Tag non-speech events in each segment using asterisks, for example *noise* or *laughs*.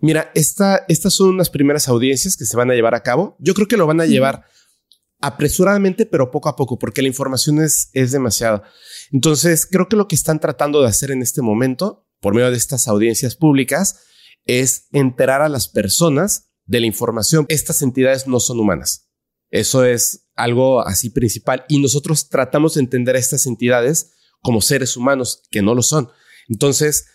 Mira, esta, estas son unas primeras audiencias que se van a llevar a cabo. Yo creo que lo van a llevar apresuradamente, pero poco a poco, porque la información es, es demasiada. Entonces, creo que lo que están tratando de hacer en este momento, por medio de estas audiencias públicas, es enterar a las personas de la información. Estas entidades no son humanas. Eso es algo así principal. Y nosotros tratamos de entender a estas entidades como seres humanos, que no lo son. Entonces,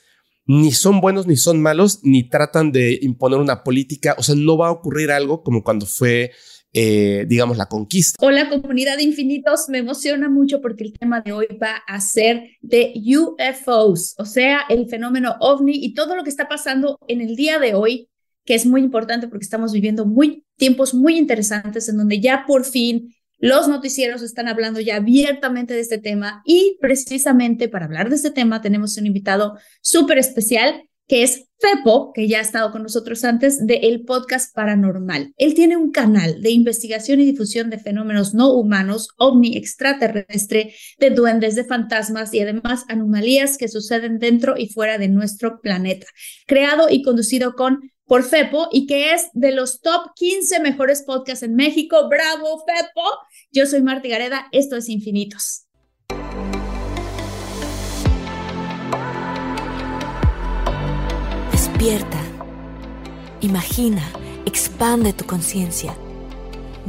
ni son buenos ni son malos, ni tratan de imponer una política. O sea, no va a ocurrir algo como cuando fue eh, digamos, la conquista. Hola comunidad de infinitos, me emociona mucho porque el tema de hoy va a ser de UFOs, o sea, el fenómeno ovni y todo lo que está pasando en el día de hoy, que es muy importante porque estamos viviendo muy tiempos muy interesantes en donde ya por fin los noticieros están hablando ya abiertamente de este tema y precisamente para hablar de este tema tenemos un invitado súper especial que es Fepo, que ya ha estado con nosotros antes, de el podcast Paranormal. Él tiene un canal de investigación y difusión de fenómenos no humanos, ovni extraterrestre, de duendes, de fantasmas y además anomalías que suceden dentro y fuera de nuestro planeta. Creado y conducido con por Fepo y que es de los top 15 mejores podcasts en México. ¡Bravo, Fepo! Yo soy Marta Gareda, esto es Infinitos. Despierta, imagina, expande tu conciencia,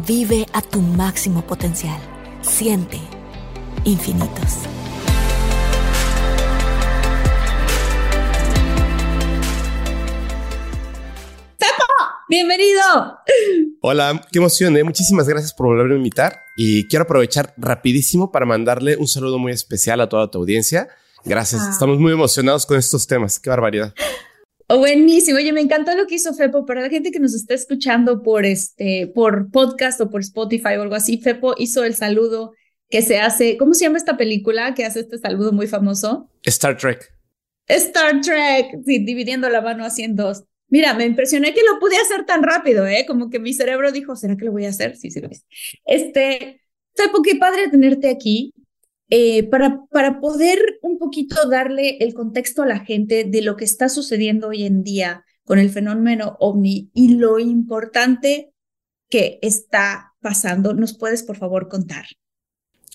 vive a tu máximo potencial, siente infinitos. Bienvenido. Hola, qué emoción, ¿eh? muchísimas gracias por volverme a invitar y quiero aprovechar rapidísimo para mandarle un saludo muy especial a toda tu audiencia. Gracias, ah. estamos muy emocionados con estos temas, qué barbaridad. Oh, buenísimo. Oye, me encantó lo que hizo Fepo. Para la gente que nos está escuchando por este, por podcast o por Spotify o algo así, Fepo hizo el saludo que se hace. ¿Cómo se llama esta película que hace este saludo muy famoso? Star Trek. Star Trek. Sí, dividiendo la mano así en dos. Mira, me impresioné que lo pude hacer tan rápido, ¿eh? Como que mi cerebro dijo, ¿será que lo voy a hacer? Sí, sí lo hice. Este, Fepo, qué padre tenerte aquí. Eh, para, para poder un poquito darle el contexto a la gente de lo que está sucediendo hoy en día con el fenómeno ovni y lo importante que está pasando, ¿nos puedes por favor contar?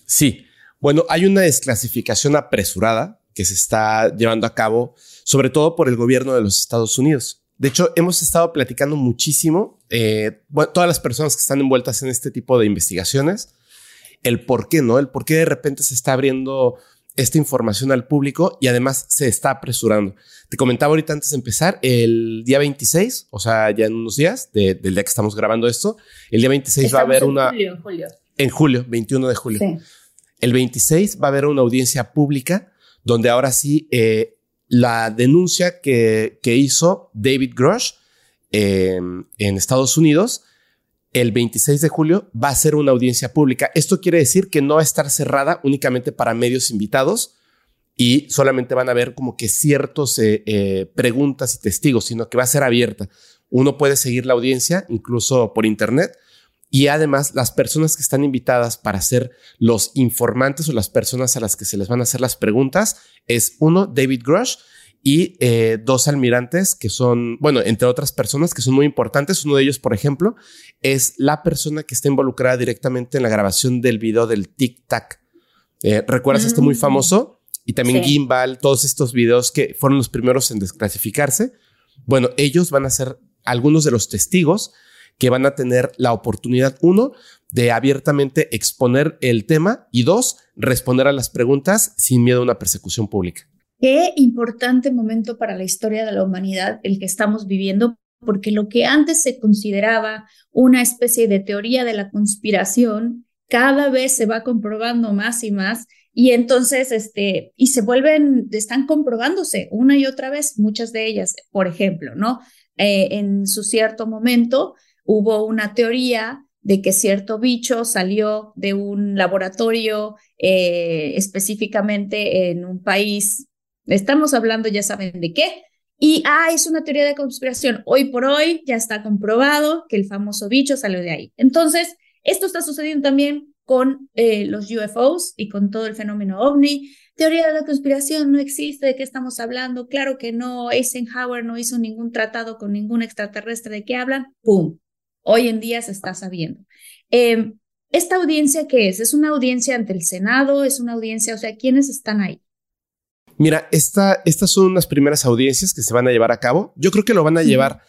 Sí, bueno, hay una desclasificación apresurada que se está llevando a cabo, sobre todo por el gobierno de los Estados Unidos. De hecho, hemos estado platicando muchísimo, eh, todas las personas que están envueltas en este tipo de investigaciones, el por qué, ¿no? El por qué de repente se está abriendo esta información al público y además se está apresurando. Te comentaba ahorita antes de empezar, el día 26, o sea, ya en unos días del día que estamos grabando esto, el día 26 va a haber una... Julio, en julio. En julio, 21 de julio. El 26 va a haber una audiencia pública donde ahora sí eh, la denuncia que, que hizo David Grush eh, en Estados Unidos el 26 de julio va a ser una audiencia pública. Esto quiere decir que no va a estar cerrada únicamente para medios invitados y solamente van a ver como que ciertos eh, eh, preguntas y testigos, sino que va a ser abierta. Uno puede seguir la audiencia incluso por internet y además las personas que están invitadas para ser los informantes o las personas a las que se les van a hacer las preguntas es uno, David Grush, y eh, dos almirantes que son, bueno, entre otras personas que son muy importantes. Uno de ellos, por ejemplo, es la persona que está involucrada directamente en la grabación del video del Tic Tac. Eh, ¿Recuerdas este muy mm. famoso? Y también Gimbal, todos estos videos que fueron los primeros en desclasificarse. Bueno, ellos van a ser algunos de los testigos que van a tener la oportunidad, uno, de abiertamente exponer el tema y dos, responder a las preguntas sin miedo a una persecución pública. Qué importante momento para la historia de la humanidad el que estamos viviendo, porque lo que antes se consideraba una especie de teoría de la conspiración, cada vez se va comprobando más y más y entonces, este, y se vuelven, están comprobándose una y otra vez, muchas de ellas, por ejemplo, ¿no? Eh, en su cierto momento hubo una teoría de que cierto bicho salió de un laboratorio eh, específicamente en un país Estamos hablando, ya saben de qué. Y, ah, es una teoría de conspiración. Hoy por hoy ya está comprobado que el famoso bicho salió de ahí. Entonces, esto está sucediendo también con eh, los UFOs y con todo el fenómeno ovni. Teoría de la conspiración no existe, ¿de qué estamos hablando? Claro que no, Eisenhower no hizo ningún tratado con ningún extraterrestre, ¿de qué hablan? ¡Pum! Hoy en día se está sabiendo. Em, ¿Esta audiencia qué es? ¿Es una audiencia ante el Senado? ¿Es una audiencia, o sea, quiénes están ahí? Mira, esta, estas son unas primeras audiencias que se van a llevar a cabo. Yo creo que lo van a llevar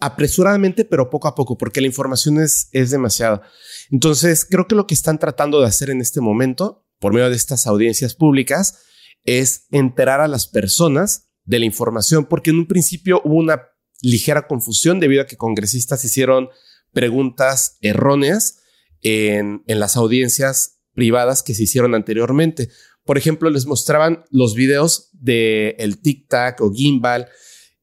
apresuradamente, pero poco a poco, porque la información es, es demasiada. Entonces, creo que lo que están tratando de hacer en este momento, por medio de estas audiencias públicas, es enterar a las personas de la información, porque en un principio hubo una ligera confusión debido a que congresistas hicieron preguntas erróneas en, en las audiencias privadas que se hicieron anteriormente. Por ejemplo, les mostraban los videos de el Tic Tac o Gimbal,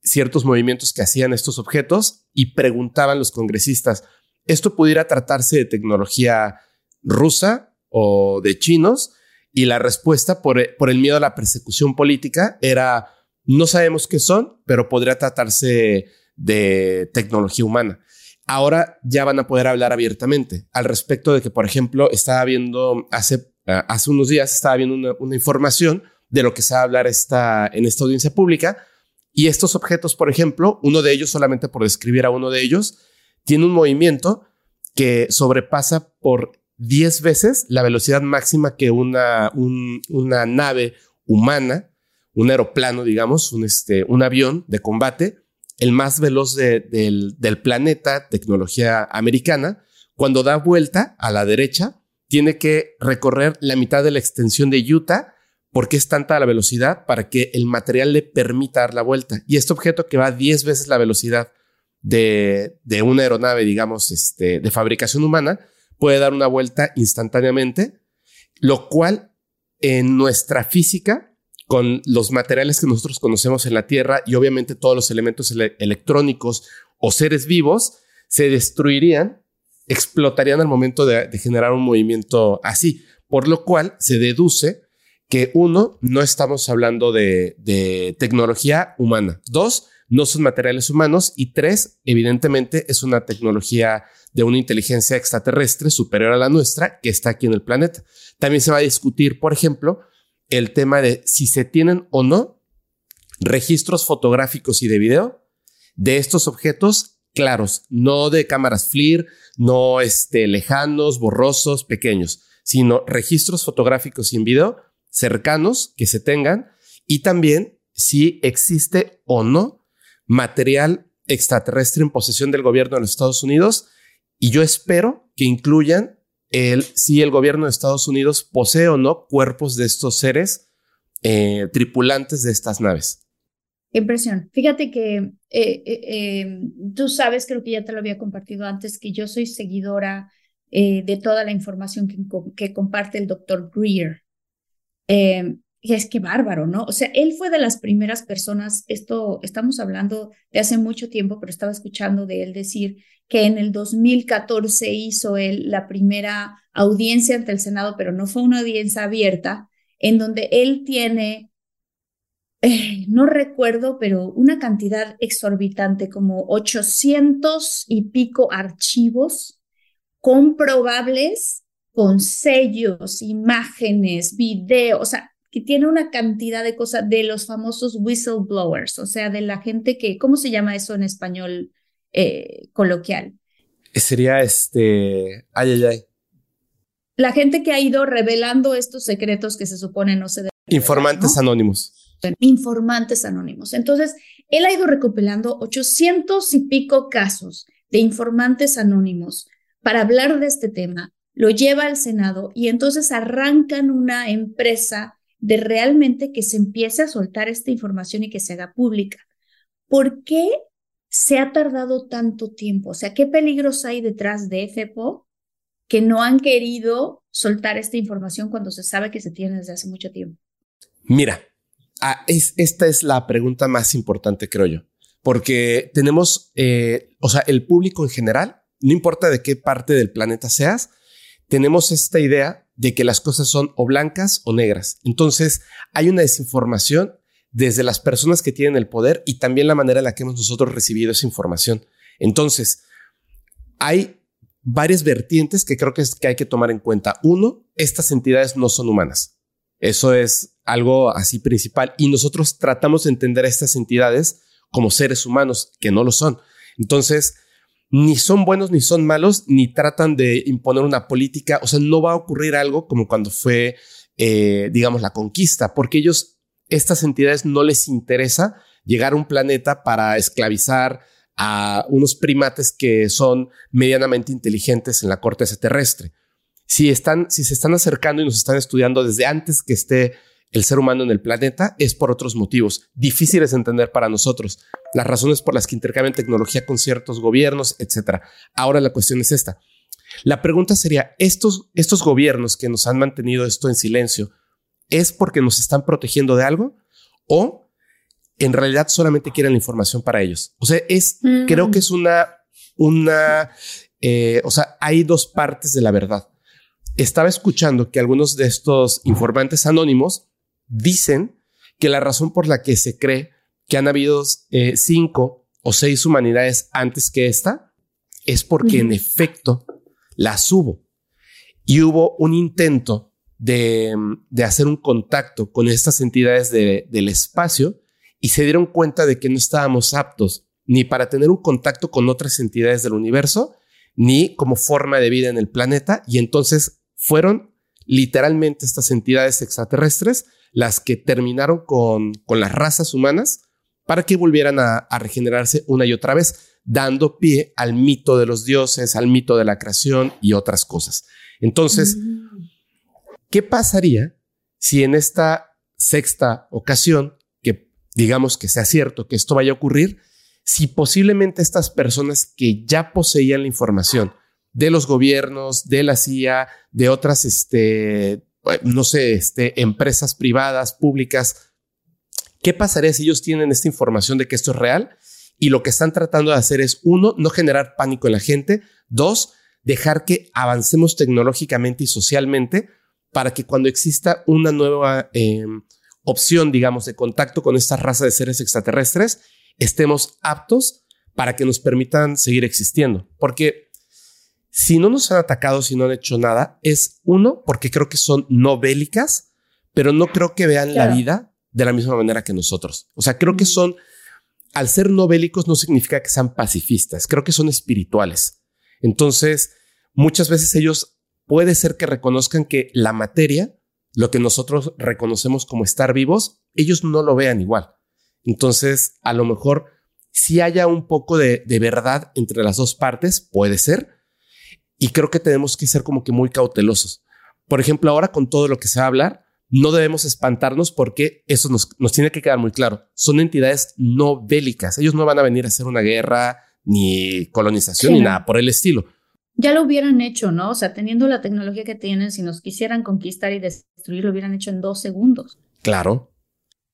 ciertos movimientos que hacían estos objetos y preguntaban los congresistas, ¿esto pudiera tratarse de tecnología rusa o de chinos? Y la respuesta por, por el miedo a la persecución política era, no sabemos qué son, pero podría tratarse de tecnología humana ahora ya van a poder hablar abiertamente al respecto de que, por ejemplo, estaba viendo hace, eh, hace unos días, estaba viendo una, información de lo que se va a hablar esta, en esta audiencia pública. Y estos objetos, por ejemplo, uno de ellos, solamente por describir a uno de ellos, tiene un movimiento que sobrepasa por 10 veces la velocidad máxima que una, una nave humana, un aeroplano, digamos, un, este, un avión de combate, el más veloz del, planeta, tecnología americana, cuando da vuelta a la derecha, tiene que recorrer la mitad de la extensión de Utah porque es tanta la velocidad para que el material le permita dar la vuelta. Y este objeto que va 10 veces la velocidad de, de una aeronave, digamos, este, de fabricación humana, puede dar una vuelta instantáneamente, lo cual en nuestra física con los materiales que nosotros conocemos en la Tierra y obviamente todos los elementos electrónicos o seres vivos se destruirían, explotarían al momento de, generar un movimiento así, por lo cual se deduce que uno, no estamos hablando de, tecnología humana, dos, no son materiales humanos y tres, evidentemente es una tecnología de una inteligencia extraterrestre superior a la nuestra que está aquí en el planeta. También se va a discutir, por ejemplo, el tema de si se tienen o no registros fotográficos y de video de estos objetos claros, no de cámaras FLIR, no este, lejanos, borrosos, pequeños, sino registros fotográficos y en video cercanos que se tengan y también si existe o no material extraterrestre en posesión del gobierno de los Estados Unidos. Y yo espero que incluyan si el gobierno de Estados Unidos posee o no cuerpos de estos seres eh, tripulantes de estas naves. Impresión. Fíjate que eh, eh, tú sabes, creo que ya te lo había compartido antes, que yo soy seguidora de toda la información que, que comparte el doctor Greer. Y es que bárbaro, ¿no? O sea, él fue de las primeras personas, esto estamos hablando de hace mucho tiempo, pero estaba escuchando de él decir que en el 2014 hizo él la primera audiencia ante el Senado, pero no fue una audiencia abierta, en donde él tiene, eh, no recuerdo, pero una cantidad exorbitante, como 800 y pico archivos comprobables con sellos, imágenes, videos, o sea, que tiene una cantidad de cosas de los famosos whistleblowers, o sea, de la gente que, ¿cómo se llama eso en español eh, coloquial? Sería este, ay, ay, ay. La gente que ha ido revelando estos secretos que se supone no se deben. Informantes anónimos. Informantes anónimos. Entonces, él ha ido recopilando 800 y pico casos de informantes anónimos para hablar de este tema, lo lleva al Senado y entonces arrancan una empresa de realmente que se empiece a soltar esta información y que se haga pública. ¿Por qué se ha tardado tanto tiempo? O sea, ¿qué peligros hay detrás de FEPO que no han querido soltar esta información cuando se sabe que se tiene desde hace mucho tiempo? Mira, ah, es, esta es la pregunta más importante, creo yo, porque tenemos, eh, o sea, el público en general, no importa de qué parte del planeta seas, tenemos esta idea de que las cosas son o blancas o negras. Entonces, hay una desinformación desde las personas que tienen el poder y también la manera en la que hemos nosotros recibido esa información. Entonces, hay varias vertientes que creo que, es, que hay que tomar en cuenta. Uno, estas entidades no son humanas. Eso es algo así principal y nosotros tratamos de entender a estas entidades como seres humanos que no lo son. Entonces, ni son buenos ni son malos, ni tratan de imponer una política. O sea, no va a ocurrir algo como cuando fue, eh, digamos, la conquista, porque ellos, estas entidades no les interesa llegar a un planeta para esclavizar a unos primates que son medianamente inteligentes en la corteza terrestre. Si, están, si se están acercando y nos están estudiando desde antes que esté el ser humano en el planeta es por otros motivos difíciles de entender para nosotros, las razones por las que intercambian tecnología con ciertos gobiernos, etc. Ahora la cuestión es esta. La pregunta sería, ¿estos, estos gobiernos que nos han mantenido esto en silencio, ¿es porque nos están protegiendo de algo? ¿O en realidad solamente quieren la información para ellos? O sea, es, creo mm. que es una, una, eh, o sea, hay dos partes de la verdad. Estaba escuchando que algunos de estos informantes anónimos dicen que la razón por la que se cree que han habido eh, cinco o seis humanidades antes que esta es porque en efecto las hubo y hubo un intento de, hacer un contacto con estas entidades del espacio y se dieron cuenta de que no estábamos aptos ni para tener un contacto con otras entidades del universo, ni como forma de vida en el planeta, y entonces fueron literalmente estas entidades extraterrestres las que terminaron con, con las razas humanas para que volvieran a, regenerarse una y otra vez, dando pie al mito de los dioses, al mito de la creación y otras cosas. Entonces, mm. ¿Qué pasaría si en esta sexta ocasión, que digamos que sea cierto que esto vaya a ocurrir, si posiblemente estas personas que ya poseían la información de los gobiernos, de la CIA, de otras este, no sé, este, empresas privadas, públicas. ¿Qué pasaría si ellos tienen esta información de que esto es real? Y lo que están tratando de hacer es, uno, no generar pánico en la gente, dos, dejar que avancemos tecnológicamente y socialmente para que cuando exista una nueva em, opción, digamos, de contacto con esta raza de seres extraterrestres, estemos aptos para que nos permitan seguir existiendo. Porque si no nos han atacado, si no han hecho nada, es uno, porque creo que son no bélicas, pero no creo que vean la vida de la misma manera que nosotros. O sea, creo que son, al ser no bélicos no significa que sean pacifistas, creo que son espirituales. Entonces, muchas veces ellos puede ser que reconozcan que la materia, lo que nosotros reconocemos como estar vivos, ellos no lo vean igual. Entonces, a lo mejor si haya un poco de verdad entre las dos partes, puede ser, y creo que tenemos que ser como que muy cautelosos. Por ejemplo, ahora con todo lo que se va a hablar, no debemos espantarnos porque eso nos, nos tiene que quedar muy claro. Son entidades no bélicas. Ellos no van a venir a hacer una guerra, ni colonización, ni nada por el estilo. Ya lo hubieran hecho, ¿no? O sea, teniendo la tecnología que tienen, si nos quisieran conquistar y destruir, lo hubieran hecho en dos segundos. Claro.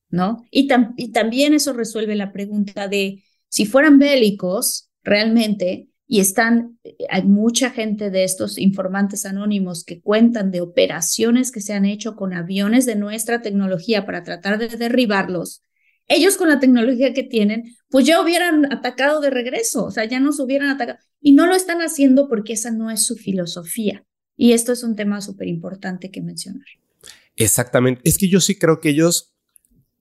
¿No? Y, y también eso resuelve la pregunta de si fueran bélicos, realmente, y están, hay mucha gente de estos informantes anónimos que cuentan de operaciones que se han hecho con aviones de nuestra tecnología para tratar de derribarlos. Ellos con la tecnología que tienen, pues ya hubieran atacado de regreso, o sea, ya nos hubieran atacado. Y no lo están haciendo porque esa no es su filosofía. Y esto es un tema súper importante que mencionar. Exactamente. Es que yo sí creo que ellos,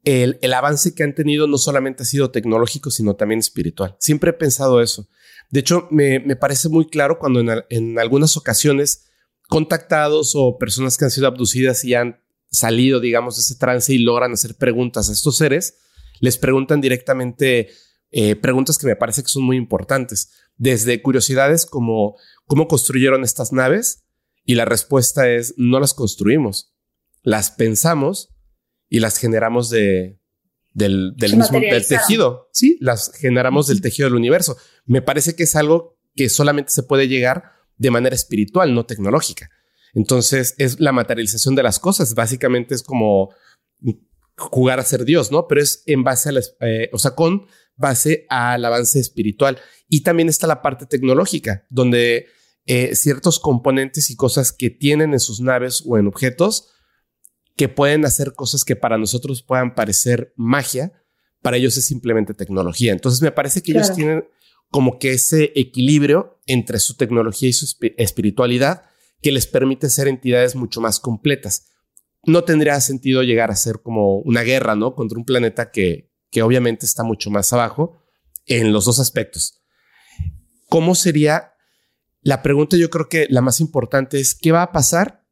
el, el avance que han tenido no solamente ha sido tecnológico, sino también espiritual. Siempre he pensado eso. De hecho, me, parece muy claro cuando en, algunas ocasiones contactados o personas que han sido abducidas y han salido, digamos, de ese trance y logran hacer preguntas a estos seres, les preguntan directamente eh, preguntas que me parece que son muy importantes, desde curiosidades como cómo construyeron estas naves y la respuesta es no las construimos, las pensamos y las generamos de, del, del mismo del tejido. Sí, las generamos del tejido del universo. Me parece que es algo que solamente se puede llegar de manera espiritual, no tecnológica. Entonces es la materialización de las cosas. Básicamente es como jugar a ser Dios, ¿no? Pero es en base a la, eh, o sea, con base al avance espiritual. Y también está la parte tecnológica, donde eh, ciertos componentes y cosas que tienen en sus naves o en objetos que pueden hacer cosas que para nosotros puedan parecer magia, para ellos es simplemente tecnología. Entonces me parece que ellos tienen como que ese equilibrio entre su tecnología y su espiritualidad que les permite ser entidades mucho más completas. No tendría sentido llegar a ser como una guerra, ¿no? Contra un planeta que, que obviamente está mucho más abajo en los dos aspectos. ¿Cómo sería? La pregunta yo creo que la más importante es, ¿qué va a pasar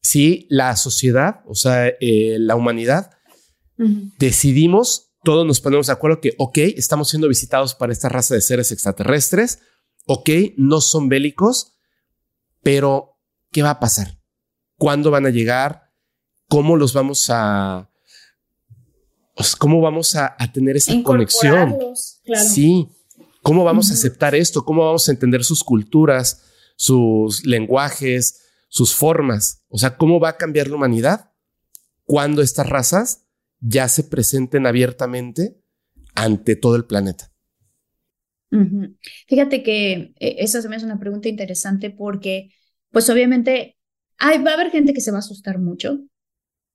si la sociedad, o sea, eh, la humanidad, decidimos, todos nos ponemos de acuerdo que, ok, estamos siendo visitados para esta raza de seres extraterrestres, ok, no son bélicos, pero ¿qué va a pasar? ¿Cuándo van a llegar? ¿Cómo los vamos a... ¿Cómo vamos a, tener esa conexión? Sí. ¿Cómo vamos a aceptar esto? ¿Cómo vamos a entender sus culturas, sus lenguajes, sus formas? O sea, ¿cómo va a cambiar la humanidad cuando estas razas ya se presenten abiertamente ante todo el planeta? Fíjate que eh, esa se me hace una pregunta interesante porque, pues obviamente, hay, va a haber gente que se va a asustar mucho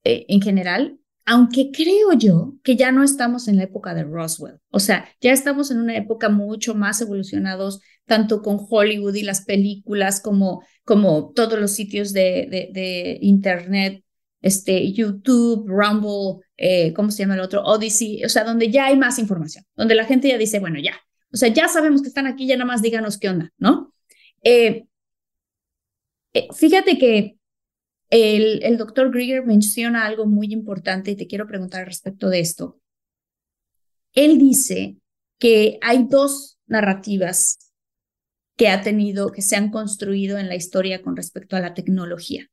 eh, en general, aunque creo yo que ya no estamos en la época de Roswell. O sea, ya estamos en una época mucho más evolucionados, tanto con Hollywood y las películas como, como todos los sitios de, Internet, este, YouTube, Rumble, eh, ¿cómo se llama el otro? Odyssey, o sea, donde ya hay más información, donde la gente ya dice, bueno, ya, o sea, ya sabemos que están aquí, ya nada más díganos qué onda, ¿no? Eh, fíjate que el, doctor Grieger menciona algo muy importante y te quiero preguntar respecto de esto. Él dice que hay dos narrativas que ha tenido, que se han construido en la historia con respecto a la tecnología.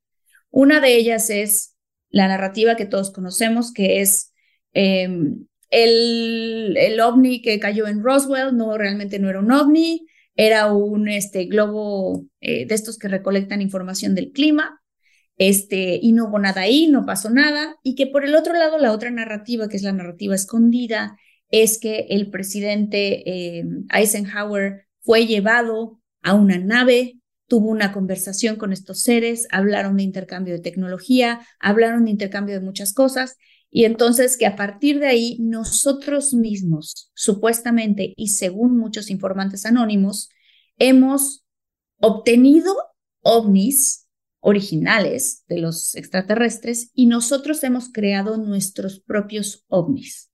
Una de ellas es la narrativa que todos conocemos, que es em, el, el, ovni que cayó en Roswell, no realmente no era un ovni, era un este, globo eh, de estos que recolectan información del clima este, y no hubo nada ahí, no pasó nada, y que por el otro lado, la otra narrativa, que es la narrativa escondida, es que el presidente eh, Eisenhower fue llevado a una nave, tuvo una conversación con estos seres, hablaron de intercambio de tecnología, hablaron de intercambio de muchas cosas, y entonces que a partir de ahí nosotros mismos, supuestamente y según muchos informantes anónimos, hemos obtenido ovnis originales de los extraterrestres y nosotros hemos creado nuestros propios ovnis.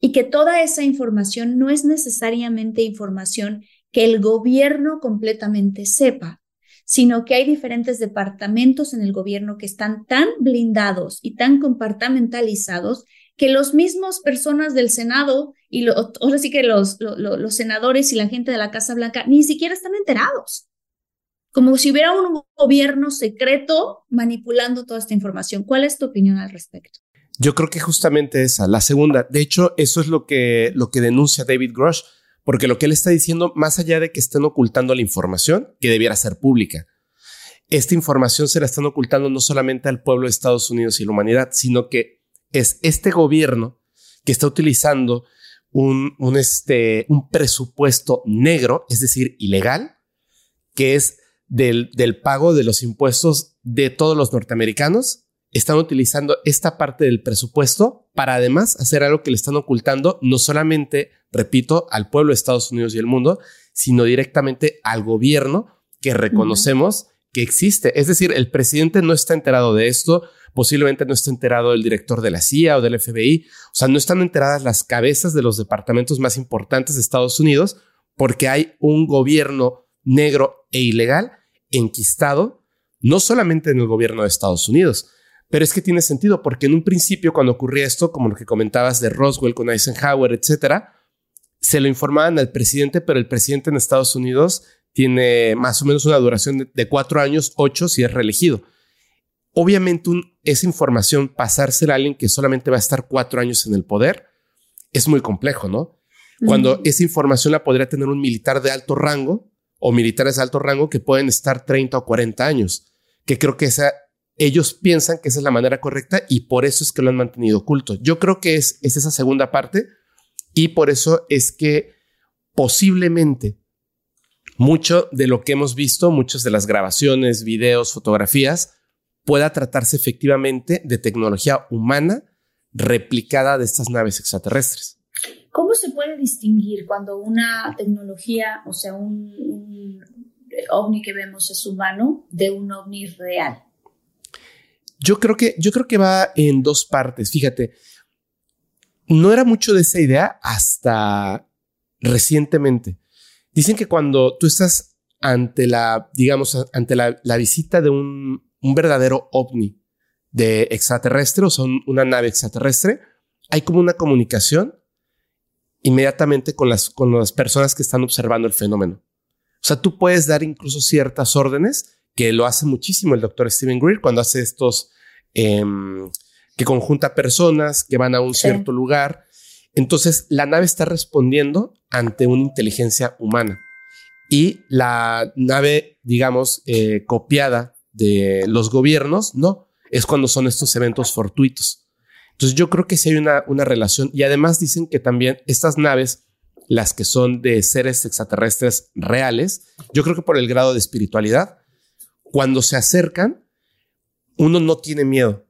Y que toda esa información no es necesariamente información que el gobierno completamente sepa, sino que hay diferentes departamentos en el gobierno que están tan blindados y tan compartamentalizados que los mismos personas del Senado y ahora sí que los, los senadores y la gente de la Casa Blanca ni siquiera están enterados como si hubiera un gobierno secreto manipulando toda esta información. ¿Cuál es tu opinión al respecto? Yo creo que justamente esa, la segunda. De hecho, eso es lo que, lo que denuncia David Grosh, porque lo que él está diciendo, más allá de que estén ocultando la información, que debiera ser pública, esta información se la están ocultando no solamente al pueblo de Estados Unidos y la humanidad, sino que es este gobierno que está utilizando un, un, este, un presupuesto negro, es decir, ilegal, que es del, pago de los impuestos de todos los norteamericanos, están utilizando esta parte del presupuesto para además hacer algo que le están ocultando no solamente, repito, al pueblo de Estados Unidos y el mundo, sino directamente al gobierno que reconocemos que existe. Es decir, el presidente no está enterado de esto, posiblemente no está enterado el director de la CIA o del FBI, o sea, no están enteradas las cabezas de los departamentos más importantes de Estados Unidos porque hay un gobierno negro e ilegal enquistado, no solamente en el gobierno de Estados Unidos, pero es que tiene sentido porque en un principio cuando ocurría esto, como lo que comentabas de Roswell con Eisenhower, etcétera, se lo informaban al presidente, pero el presidente en Estados Unidos tiene más o menos una duración de, cuatro años, ocho si es reelegido. Obviamente esa información pasársela a alguien que solamente va a estar cuatro años en el poder es muy complejo, ¿no? Cuando esa información la podría tener un militar de alto rango o militares de alto rango que pueden estar 30 o 40 años, que creo que esa, ellos piensan que esa es la manera correcta y por eso es que lo han mantenido oculto. Yo creo que es, es esa segunda parte y por eso es que posiblemente mucho de lo que hemos visto, muchas de las grabaciones, videos, fotografías, pueda tratarse efectivamente de tecnología humana replicada de estas naves extraterrestres. ¿Cómo se puede distinguir cuando una tecnología, o sea, un, ovni que vemos es humano de un ovni real? Yo creo que, yo creo que va en dos partes. Fíjate, no era mucho de esa idea hasta recientemente. Dicen que cuando tú estás ante la, digamos, ante la, visita de un, un, verdadero ovni de extraterrestre o son una nave extraterrestre, hay como una comunicación inmediatamente con las, con las personas que están observando el fenómeno. O sea, tú puedes dar incluso ciertas órdenes, que lo hace muchísimo el doctor Steven Greer cuando hace estos, em, que conjunta personas que van a un cierto lugar. Entonces, la nave está respondiendo ante una inteligencia humana. Y la nave, digamos, eh, copiada de los gobiernos, no, es cuando son estos eventos fortuitos. Entonces yo creo que sí hay una, una relación. Y además dicen que también estas naves, las que son de seres extraterrestres reales, yo creo que por el grado de espiritualidad, cuando se acercan, uno no tiene miedo.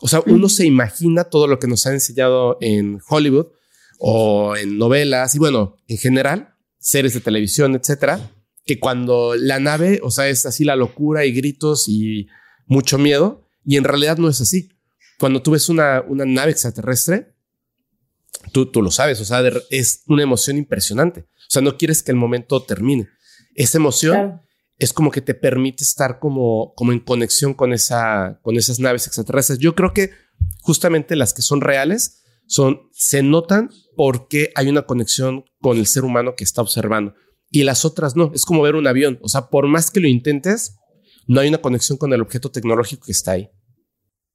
O sea, uno se imagina todo lo que nos han enseñado en Hollywood o en novelas y bueno, en general, series de televisión, etcétera, que cuando la nave, o sea, es así la locura y gritos y mucho miedo, y en realidad no es así cuando tú ves una, una nave extraterrestre, tú, tú lo sabes, o sea, es una emoción impresionante. O sea, no quieres que el momento termine. Esa emoción es como que te permite estar como, como en conexión con, esa, con esas naves extraterrestres. Yo creo que justamente las que son reales son, se notan porque hay una conexión con el ser humano que está observando. Y las otras no, es como ver un avión. O sea, por más que lo intentes, no hay una conexión con el objeto tecnológico que está ahí.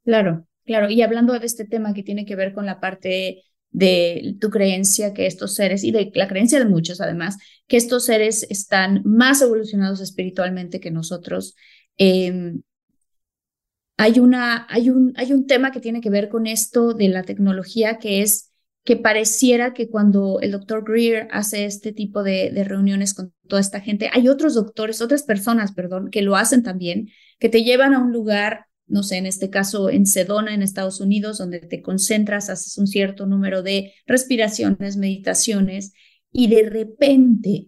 Claro. Claro, y hablando de este tema que tiene que ver con la parte de tu creencia que estos seres, y de la creencia de muchos además, que estos seres están más evolucionados espiritualmente que nosotros. Em, hay, una, hay, un, hay un tema que tiene que ver con esto de la tecnología, que es que pareciera que cuando el doctor Greer hace este tipo de, de, reuniones con toda esta gente, hay otros doctores, otras personas, perdón, que lo hacen también, que te llevan a un lugar no sé, en este caso en Sedona, en Estados Unidos, donde te concentras, haces un cierto número de respiraciones, meditaciones, y de repente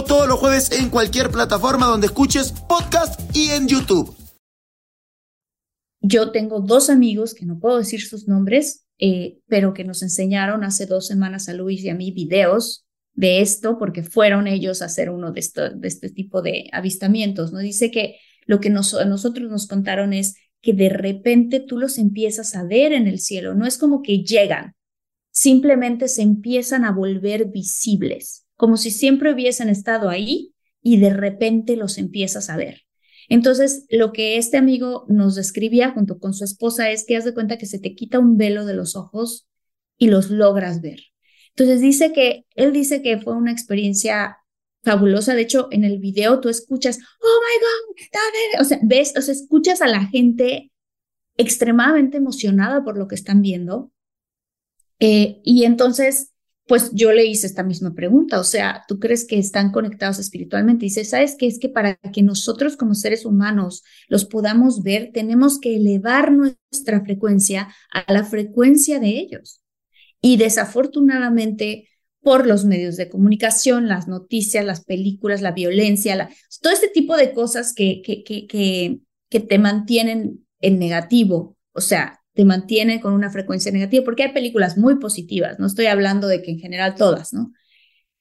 todos los jueves en cualquier plataforma donde escuches podcast y en YouTube. Yo tengo dos amigos que no puedo decir sus nombres, eh, pero que nos enseñaron hace dos semanas a Luis y a mí videos de esto porque fueron ellos a hacer uno de, esto, este tipo de avistamientos. ¿no? Dice que lo que nosotros nos contaron es que de repente tú los empiezas a ver en el cielo, no es como que llegan, simplemente se empiezan a volver visibles como si siempre hubiesen estado ahí y de repente los empiezas a ver. Entonces, lo que este amigo nos describía junto con su esposa es que haz de cuenta que se te quita un velo de los ojos y los logras ver. Entonces dice que, él dice que fue una experiencia fabulosa. De hecho, en el video tú escuchas, oh my God, o sea, ves, o sea, escuchas a la gente extremadamente emocionada por lo que están viendo. Eh, y entonces pues yo le hice esta misma pregunta, o sea, ¿tú crees que están conectados espiritualmente? Dice, ¿sabes qué? Es que para que nosotros como seres humanos los podamos ver, tenemos que elevar nuestra frecuencia a la frecuencia de ellos. Y desafortunadamente, por los medios de comunicación, las noticias, las películas, la violencia, todo este tipo de cosas que, que, que, que, que te mantienen en negativo, o sea, te mantiene con una frecuencia negativa, porque hay películas muy positivas, no estoy hablando de que en general todas, ¿no?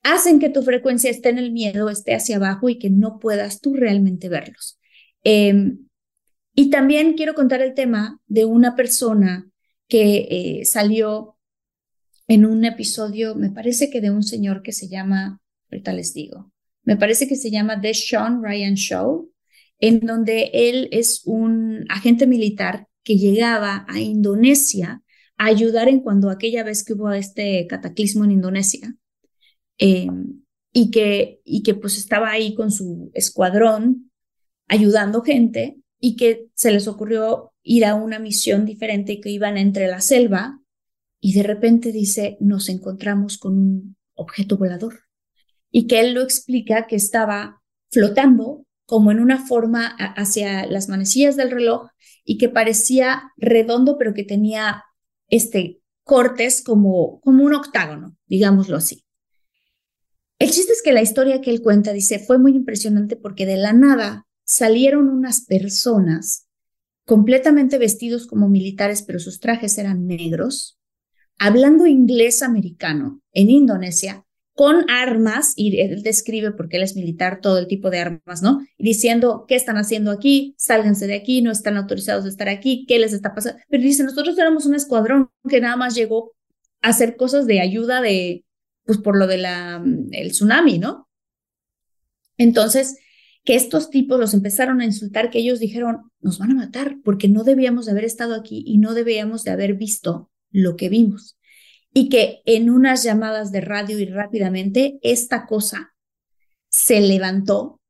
Hacen que tu frecuencia esté en el miedo, esté hacia abajo y que no puedas tú realmente verlos. Em, y también quiero contar el tema de una persona que eh, salió en un episodio, me parece que de un señor que se llama, ahorita les digo, me parece que se llama The Sean Ryan Show, en donde él es un agente militar que llegaba a Indonesia ayudar en cuando aquella vez que hubo este cataclismo en Indonesia em, y, que, y que pues estaba ahí con su escuadrón ayudando gente y que se les ocurrió ir a una misión diferente que iban entre la selva y de repente dice, nos encontramos con un objeto volador y que él lo explica que estaba flotando como en una forma hacia las manecillas del reloj y que parecía redondo, pero que tenía este cortes como, como un octágono, digámoslo así. El chiste es que la historia que él cuenta, dice, fue muy impresionante porque de la nada salieron unas personas completamente vestidos como militares, pero sus trajes eran negros, hablando inglés americano en Indonesia, con armas, y él describe, porque él es militar, todo el tipo de armas, ¿no? Diciendo, ¿qué están haciendo aquí? Sálganse de aquí, no están autorizados de estar aquí, ¿qué les está pasando? Pero dice, nosotros éramos un escuadrón que nada más llegó a hacer cosas de ayuda de, pues por lo del el tsunami, ¿no? Entonces, que estos tipos los empezaron a insultar, que ellos dijeron, nos van a matar porque no debíamos de haber estado aquí y no debíamos de haber visto lo que vimos y que en unas llamadas de radio y rápidamente esta cosa se levantó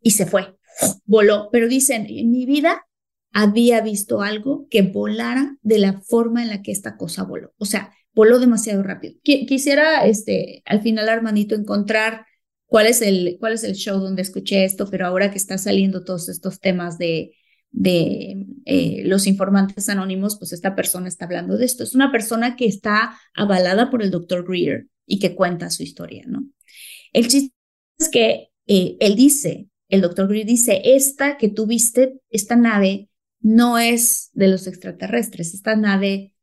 y se fue, voló. Pero dicen, en mi vida había visto algo que volara de la forma en la que esta cosa voló. O sea, voló demasiado rápido. Quisiera, este, al final, Armandito, encontrar cuál es el, cuál es el show donde escuché esto, pero ahora que está saliendo todos estos temas de de eh, los informantes anónimos, pues esta persona está hablando de esto. Es una persona que está avalada por el doctor Greer y que cuenta su historia, ¿no? El chiste es que eh, él dice, el doctor Greer dice, esta que tú viste, esta nave no es de los extraterrestres, esta nave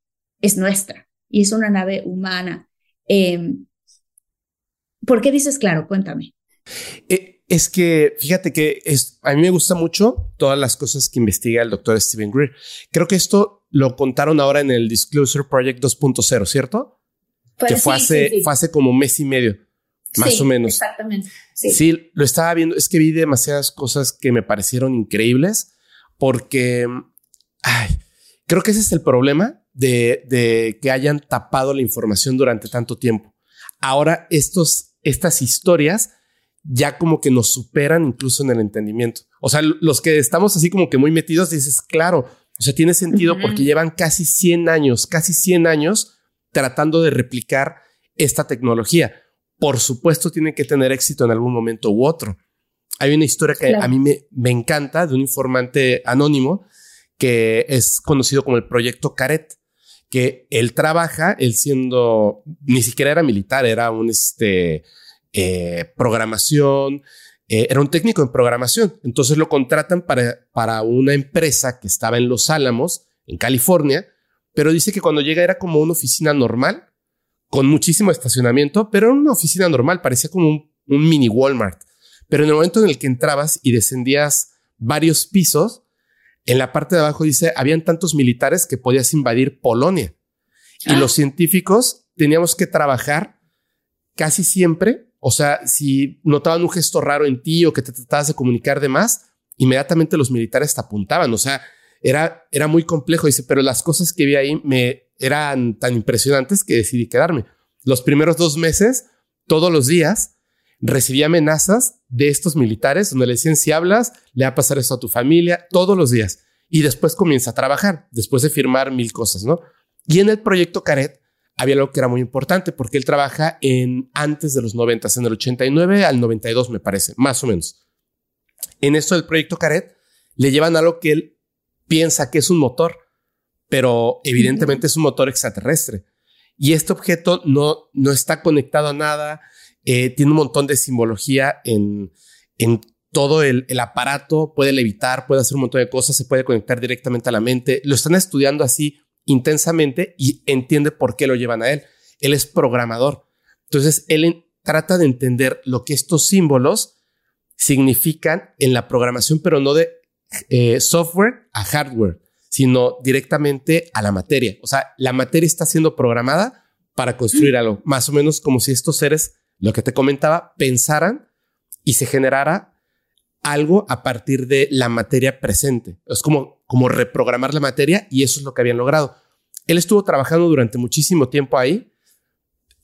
es nuestra y es una nave humana. Em, ¿Por qué dices claro? Cuéntame. Es que fíjate que es, a mí me gusta mucho todas las cosas que investiga el doctor Steven Greer. Creo que esto lo contaron ahora en el Disclosure Project 2.0, ¿cierto? Pues que fue, hace, fue hace como un mes y medio, más o menos. Exactamente. Sí. lo estaba viendo. Es que vi demasiadas cosas que me parecieron increíbles porque ay, creo que ese es el problema de, de que hayan tapado la información durante tanto tiempo. Ahora estos, estas historias ya como que nos superan incluso en el entendimiento. O sea, los que estamos así como que muy metidos, dices, claro, o sea, tiene sentido porque llevan casi 100 años, casi 100 años tratando de replicar esta tecnología. Por supuesto, tiene que tener éxito en algún momento u otro. Hay una historia que a mí me, me encanta de un informante anónimo que es conocido como el proyecto Caret, que él trabaja, él siendo, ni siquiera era militar, era un, este, eh, programación, eh, era un técnico en programación. Entonces lo contratan para, para una empresa que estaba en Los Álamos, en California, pero dice que cuando llega era como una oficina normal, con muchísimo estacionamiento, pero era una oficina normal, parecía como un, un mini Walmart. Pero en el momento en el que entrabas y descendías varios pisos, en la parte de abajo dice, habían tantos militares que podías invadir Polonia. Y ah. los científicos teníamos que trabajar casi siempre o sea, si notaban un gesto raro en ti o que te tratabas de comunicar de más, inmediatamente los militares te apuntaban. O sea, era, era muy complejo. Dice, pero las cosas que vi ahí me eran tan impresionantes que decidí quedarme. Los primeros dos meses, todos los días, recibí amenazas de estos militares donde le decían, si hablas, le va a pasar eso a tu familia, todos los días. Y después comienza a trabajar, después de firmar mil cosas, ¿no? Y en el proyecto Caret había algo que era muy importante porque él trabaja en antes de los 90, en el 89 al 92 me parece, más o menos. En esto del proyecto Caret le llevan algo que él piensa que es un motor, pero evidentemente es un motor extraterrestre. Y este objeto no, no está conectado a nada, eh, tiene un montón de simbología en, en todo el, el, aparato, puede levitar, puede hacer un montón de cosas, se puede conectar directamente a la mente. Lo están estudiando así intensamente y entiende por qué lo llevan a él. Él es programador. Entonces, él trata de entender lo que estos símbolos significan en la programación, pero no de eh, software a hardware, sino directamente a la materia. O sea, la materia está siendo programada para construir algo, más o menos como si estos seres, lo que te comentaba, pensaran y se generara algo a partir de la materia presente. Es como, como reprogramar la materia y eso es lo que habían logrado. él estuvo trabajando durante muchísimo tiempo ahí.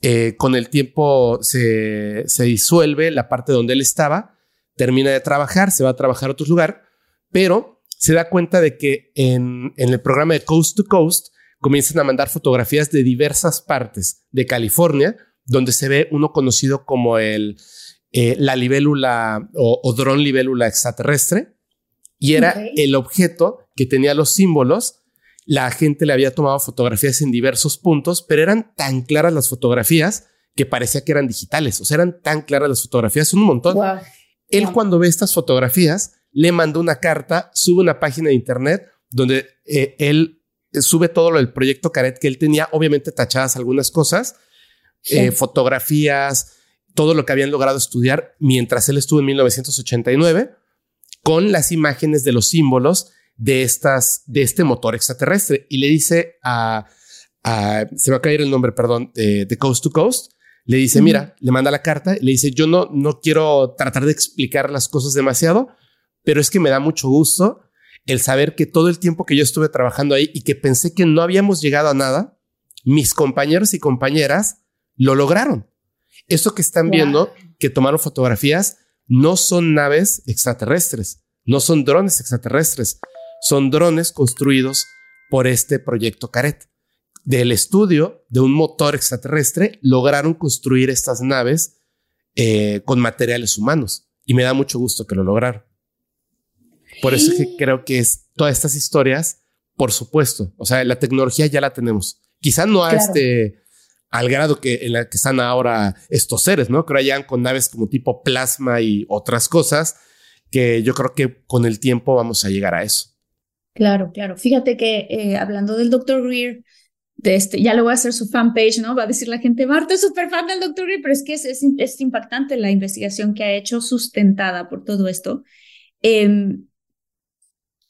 Eh, con el tiempo se, se disuelve la parte donde él estaba, termina de trabajar, se va a trabajar a otro lugar, pero se da cuenta de que en, en el programa de Coast to Coast comienzan a mandar fotografías de diversas partes de California, donde se ve uno conocido como el, eh, la libélula o, dron libélula extraterrestre, y era el objeto que tenía los símbolos. La gente le había tomado fotografías en diversos puntos, pero eran tan claras las fotografías que parecía que eran digitales. O sea, eran tan claras las fotografías, un montón. Él cuando ve estas fotografías, le mandó una carta, sube una página de internet donde eh, él sube todo lo del proyecto Caret que él tenía, obviamente tachadas algunas cosas, eh, fotografías, todo lo que habían logrado estudiar mientras él estuvo en 1989 con las imágenes de los símbolos de estas, de este motor extraterrestre. Y le dice a, se va a caer el nombre, perdón, de, Coast to Coast. Le dice, mira, le manda la carta, le dice, yo no, no quiero tratar de explicar las cosas demasiado, pero es que me da mucho gusto el saber que todo el tiempo que yo estuve trabajando ahí y que pensé que no habíamos llegado a nada, mis compañeros y compañeras lo lograron. Eso que están viendo, que tomaron fotografías, no son naves extraterrestres, no son drones extraterrestres, son drones construidos por este proyecto Caret. Del estudio de un motor extraterrestre lograron construir estas naves eh, con materiales humanos y me da mucho gusto que lo lograron. Por eso es que creo que es todas estas historias, por supuesto, o sea, la tecnología ya la tenemos. Quizá no a este al grado que en la que están ahora estos seres, ¿no? Que con naves como tipo plasma y otras cosas que yo creo que con el tiempo vamos a llegar a eso. Claro, claro. Fíjate que eh, hablando del Dr. Greer, este, ya le voy a hacer su fanpage, ¿no? Va a decir la gente, Marta es súper fan del Dr. Greer, pero es que es, es, impactante la investigación que ha hecho sustentada por todo esto. Em,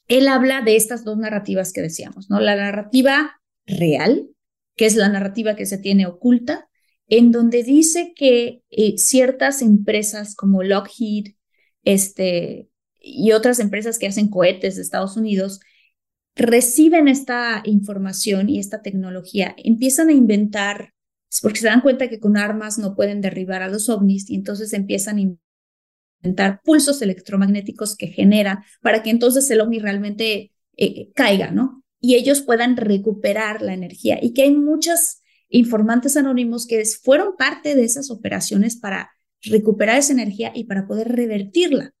él habla de estas dos narrativas que decíamos, ¿no? La narrativa real, que es la narrativa que se tiene oculta, en donde dice que eh, ciertas empresas como Lockheed este, y otras empresas que hacen cohetes de Estados Unidos reciben esta información y esta tecnología, empiezan a inventar, porque se dan cuenta que con armas no pueden derribar a los ovnis y entonces empiezan a inventar pulsos electromagnéticos que generan para que entonces el ovni realmente eh, caiga, ¿no? Y ellos puedan recuperar la energía y que hay muchos informantes anónimos que fueron parte de esas operaciones para recuperar esa energía y para poder revertirla.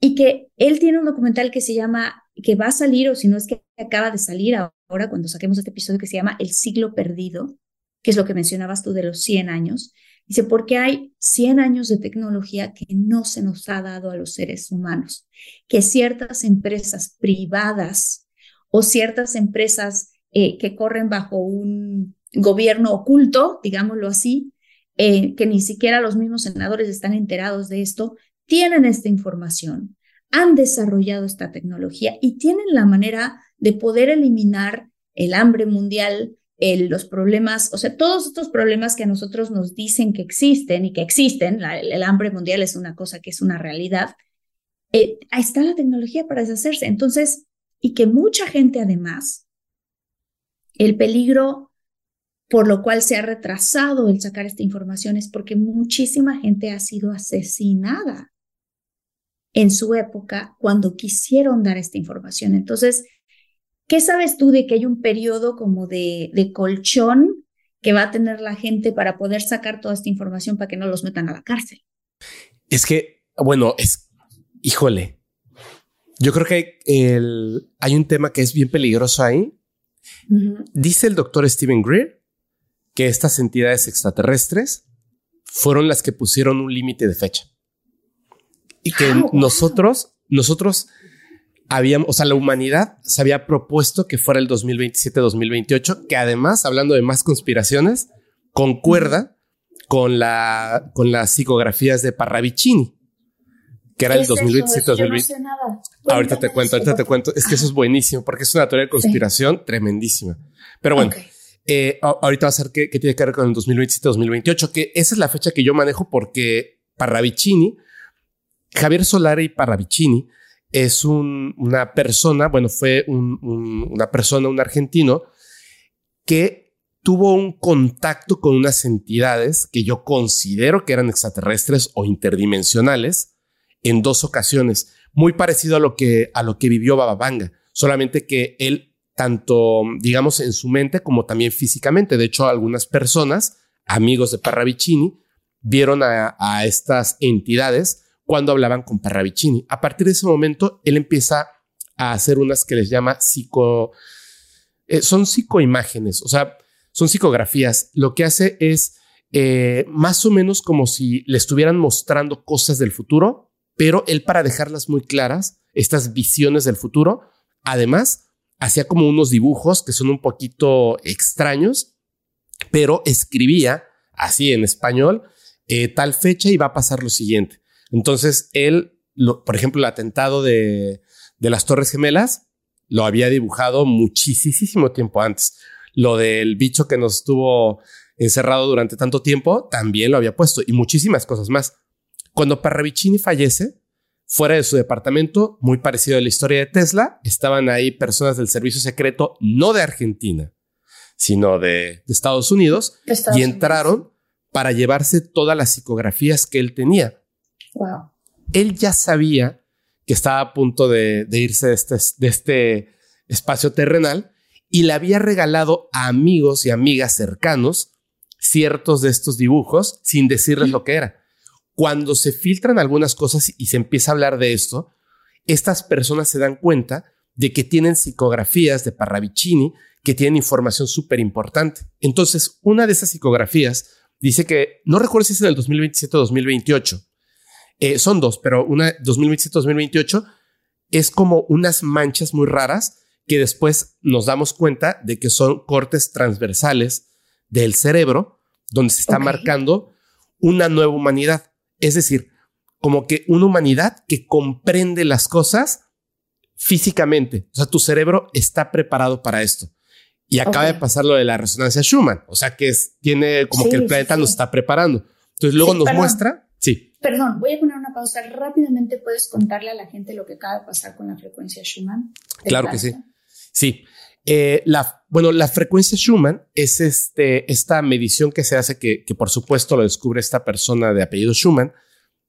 Y que él tiene un documental que se llama, que va a salir, o si no es que acaba de salir ahora cuando saquemos este episodio, que se llama El siglo perdido, que es lo que mencionabas tú de los 100 años. Dice, porque hay 100 años de tecnología que no se nos ha dado a los seres humanos, que ciertas empresas privadas o ciertas empresas eh, que corren bajo un gobierno oculto, digámoslo así, eh, que ni siquiera los mismos senadores están enterados de esto, tienen esta información, han desarrollado esta tecnología y tienen la manera de poder eliminar el hambre mundial, los problemas, o sea, todos estos problemas que a nosotros nos dicen que existen y que existen, el, hambre mundial es una cosa que es una realidad, eh, ahí está la tecnología para deshacerse. Entonces, y que mucha gente además, el peligro por lo cual se ha retrasado el sacar esta información es porque muchísima gente ha sido asesinada en su época cuando quisieron dar esta información. Entonces, ¿qué sabes tú de que hay un periodo como de, de colchón que va a tener la gente para poder sacar toda esta información para que no los metan a la cárcel? Es que, bueno, es, híjole, yo creo que el, hay un tema que es bien peligroso ahí. Dice el doctor Stephen Greer que estas entidades extraterrestres fueron las que pusieron un límite de fecha. Y que ah, nosotros, nosotros habíamos, o sea, la humanidad se había propuesto que fuera el 2027-2028, que además, hablando de más conspiraciones, concuerda con, la, con las psicografías de Parravicini que era el 2027 2020. Ahorita te cuento, ahorita te cuento. Es que eso es buenísimo porque es una teoría de conspiración tremendísima. Pero bueno, eh, ahorita va a ser que, tiene que ver con el 2027-2028, que esa es la fecha que yo manejo porque Parravicini, Javier Solari Parravicini es una persona, bueno, fue una persona, un argentino que tuvo un contacto con unas entidades que yo considero que eran extraterrestres o interdimensionales en dos ocasiones, muy parecido a lo que, a lo que vivió Bababanga, solamente que él, tanto, digamos, en su mente como también físicamente, de hecho, algunas personas, amigos de Parravicini, vieron a, estas entidades cuando hablaban con Parravicini. A partir de ese momento, él empieza a hacer unas que les llama psico... Eh, son psicoimágenes, o sea, son psicografías. Lo que hace es eh, más o menos como si le estuvieran mostrando cosas del futuro, pero él para dejarlas muy claras, estas visiones del futuro, además, hacía como unos dibujos que son un poquito extraños, pero escribía así en español, eh, tal fecha y va a pasar lo siguiente. Entonces, él, por ejemplo, el atentado de, de las Torres Gemelas lo había dibujado muchísimo tiempo antes. Lo del bicho que nos estuvo encerrado durante tanto tiempo también lo había puesto y muchísimas cosas más. Cuando Parravicini fallece, fuera de su departamento, muy parecido a la historia de Tesla, estaban ahí personas del servicio secreto, no de Argentina, sino de, Estados Unidos, y entraron para llevarse todas las psicografías que él tenía. Wow. Él ya sabía que estaba a punto de, irse de este, de este espacio terrenal y le había regalado a amigos y amigas cercanos ciertos de estos dibujos sin decirles lo que era. Cuando se filtran algunas cosas y se empieza a hablar de esto, estas personas se dan cuenta de que tienen psicografías de Parravicini que tienen información súper importante. Entonces, una de esas psicografías dice que, no recuerdo si es en el 2027 o 2028, eh, son dos, pero una 2027-2028 es como unas manchas muy raras que después nos damos cuenta de que son cortes transversales del cerebro donde se está marcando una nueva humanidad. Es decir, como que una humanidad que comprende las cosas físicamente. O sea, tu cerebro está preparado para esto. Y acaba de pasar lo de la resonancia Schumann. O sea, que es, tiene como que el planeta nos está preparando. Entonces luego nos muestra. Sí. Perdón, voy a poner una pausa. Rápidamente puedes contarle a la gente lo que acaba de pasar con la frecuencia Schumann. Claro que sí. Sí. Eh, la, bueno, la frecuencia Schumann es este, esta medición que se hace, que, por supuesto lo descubre esta persona de apellido Schumann,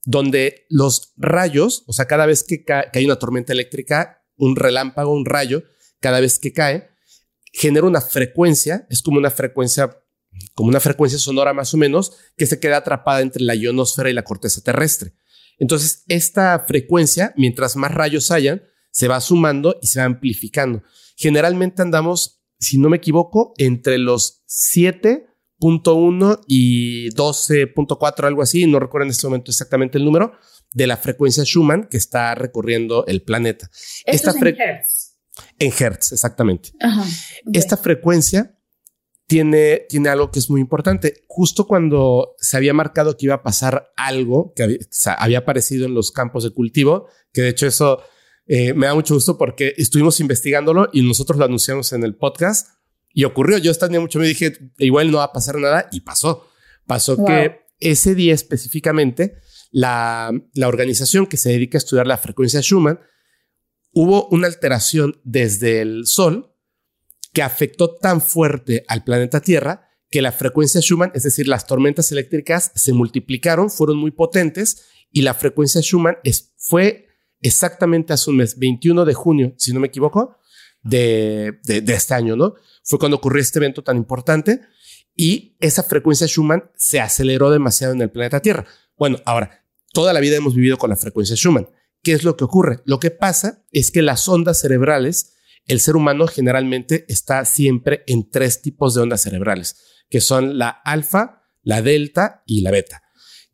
donde los rayos, o sea, cada vez que, que hay una tormenta eléctrica, un relámpago, un rayo, cada vez que cae, genera una frecuencia, es como una frecuencia como una frecuencia sonora más o menos, que se queda atrapada entre la ionosfera y la corteza terrestre. Entonces, esta frecuencia, mientras más rayos hayan, se va sumando y se va amplificando. Generalmente andamos, si no me equivoco, entre los 7.1 y 12.4, algo así, no recuerdo en este momento exactamente el número, de la frecuencia Schumann que está recorriendo el planeta. Esta en Hertz. En Hertz, exactamente. Esta frecuencia tiene, tiene algo que es muy importante. Justo cuando se había marcado que iba a pasar algo que había, aparecido en los campos de cultivo, que de hecho eso eh, me da mucho gusto porque estuvimos investigándolo y nosotros lo anunciamos en el podcast y ocurrió. Yo estaba mucho, me dije, igual no va a pasar nada y pasó. Pasó que ese día específicamente, la, la organización que se dedica a estudiar la frecuencia Schumann, hubo una alteración desde el Sol que afectó tan fuerte al planeta Tierra que la frecuencia Schumann, es decir, las tormentas eléctricas se multiplicaron, fueron muy potentes y la frecuencia Schumann fue exactamente hace un mes, 21 de junio, si no me equivoco, de, de, este año, ¿no? Fue cuando ocurrió este evento tan importante y esa frecuencia Schumann se aceleró demasiado en el planeta Tierra. Bueno, ahora, toda la vida hemos vivido con la frecuencia Schumann. ¿Qué es lo que ocurre? Lo que pasa es que las ondas cerebrales el ser humano generalmente está siempre en tres tipos de ondas cerebrales, que son la alfa, la delta y la beta,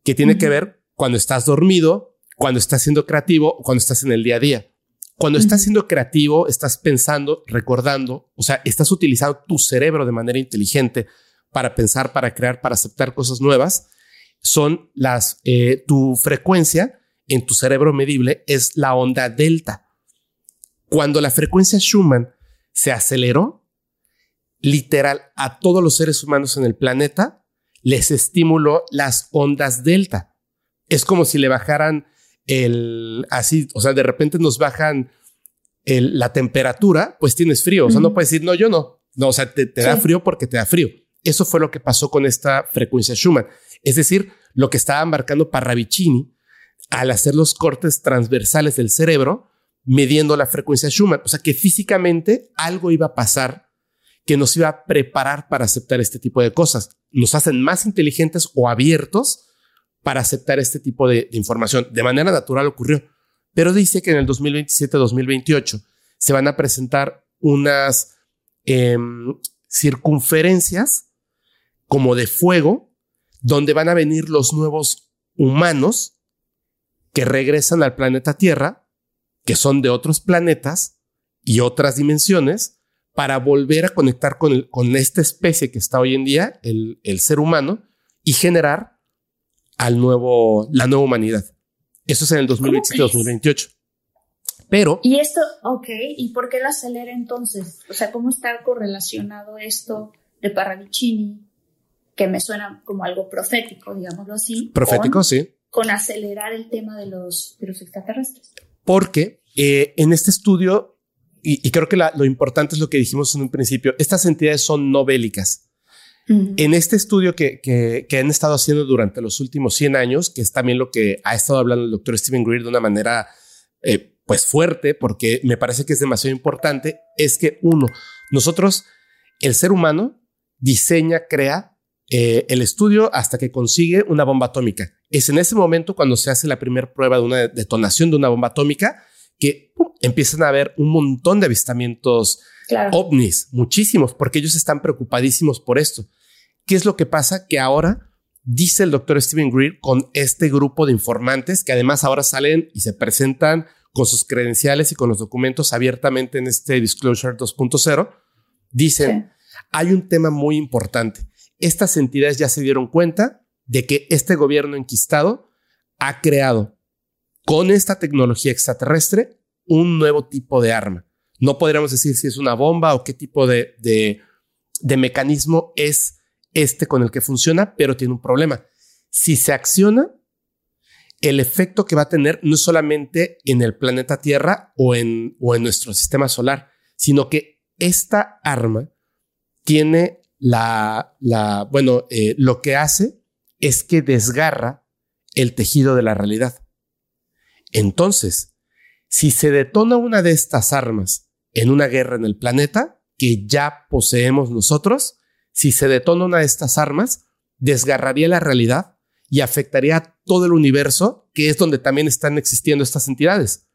que tiene que ver cuando estás dormido, cuando estás siendo creativo o cuando estás en el día a día. Cuando estás siendo creativo, estás pensando, recordando, o sea, estás utilizando tu cerebro de manera inteligente para pensar, para crear, para aceptar cosas nuevas. Son las, eh, tu frecuencia en tu cerebro medible es la onda delta. Cuando la frecuencia Schumann se aceleró, literal a todos los seres humanos en el planeta les estimuló las ondas delta. Es como si le bajaran el así, o sea, de repente nos bajan la temperatura, pues tienes frío. O sea, no puedes decir, no, yo no. No, o sea, te, da frío porque te da frío. Eso fue lo que pasó con esta frecuencia Schumann. Es decir, lo que estaba marcando Parravicini al hacer los cortes transversales del cerebro, midiendo la frecuencia Schumann. O sea, que físicamente algo iba a pasar que nos iba a preparar para aceptar este tipo de cosas. Nos hacen más inteligentes o abiertos para aceptar este tipo de, información. De manera natural ocurrió. Pero dice que en el 2027-2028 se van a presentar unas em, circunferencias como de fuego, donde van a venir los nuevos humanos que regresan al planeta Tierra, que son de otros planetas y otras dimensiones, para volver a conectar con, con esta especie que está hoy en día, el, el ser humano, y generar al nuevo, la nueva humanidad. Eso es en el 2027-2028. Pero. Y esto, ok, ¿y por qué la acelera entonces? O sea, ¿cómo está correlacionado esto de Parravicini, que me suena como algo profético, digámoslo así? Profético, sí. Con acelerar el tema de los, de los extraterrestres. Porque eh, en este estudio, y, creo que lo importante es lo que dijimos en un principio, estas entidades son no bélicas. En este estudio que, que, han estado haciendo durante los últimos 100 años, que es también lo que ha estado hablando el doctor Stephen Greer de una manera eh, pues fuerte, porque me parece que es demasiado importante, es que uno, nosotros, el ser humano, diseña, crea eh, el estudio hasta que consigue una bomba atómica. Es en ese momento cuando se hace la primera prueba de una detonación de una bomba atómica que empiezan a haber un montón de avistamientos ovnis, muchísimos, porque ellos están preocupadísimos por esto. ¿Qué es lo que pasa? Que ahora dice el doctor Steven Greer con este grupo de informantes que además ahora salen y se presentan con sus credenciales y con los documentos abiertamente en este Disclosure 2.0, dicen, hay un tema muy importante. Estas entidades ya se dieron cuenta de que este gobierno enquistado ha creado con esta tecnología extraterrestre un nuevo tipo de arma. No podríamos decir si es una bomba o qué tipo de, de, mecanismo es este con el que funciona, pero tiene un problema. Si se acciona, el efecto que va a tener no solamente en el planeta Tierra o en, o en nuestro sistema solar, sino que esta arma tiene la, la bueno, eh, lo que hace es que desgarra el tejido de la realidad. Entonces, si se detona una de estas armas en una guerra en el planeta que ya poseemos nosotros, si se detona una de estas armas, desgarraría la realidad y afectaría a todo el universo, que es donde también están existiendo estas entidades.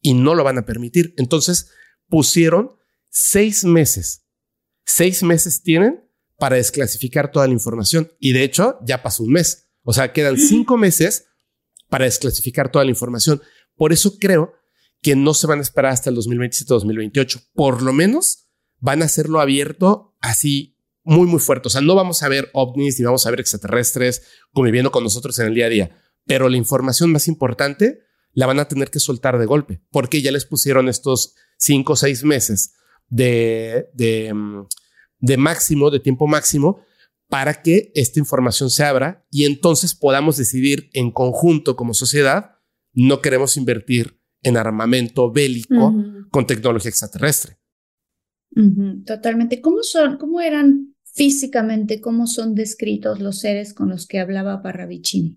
Y no lo van a permitir. Entonces pusieron seis meses. Seis meses tienen para desclasificar toda la información. Y de hecho, ya pasó un mes. O sea, quedan cinco meses para desclasificar toda la información. Por eso creo que no se van a esperar hasta el 2027-2028. Por lo menos van a hacerlo abierto así muy, muy fuerte. O sea, no vamos a ver ovnis ni vamos a ver extraterrestres conviviendo con nosotros en el día a día. Pero la información más importante la van a tener que soltar de golpe, porque ya les pusieron estos cinco o seis meses de, de, mm, de máximo, de tiempo máximo, para que esta información se abra y entonces podamos decidir en conjunto como sociedad, no queremos invertir en armamento bélico con tecnología extraterrestre. Totalmente. ¿Cómo son, cómo eran físicamente, cómo son descritos los seres con los que hablaba Parravicini?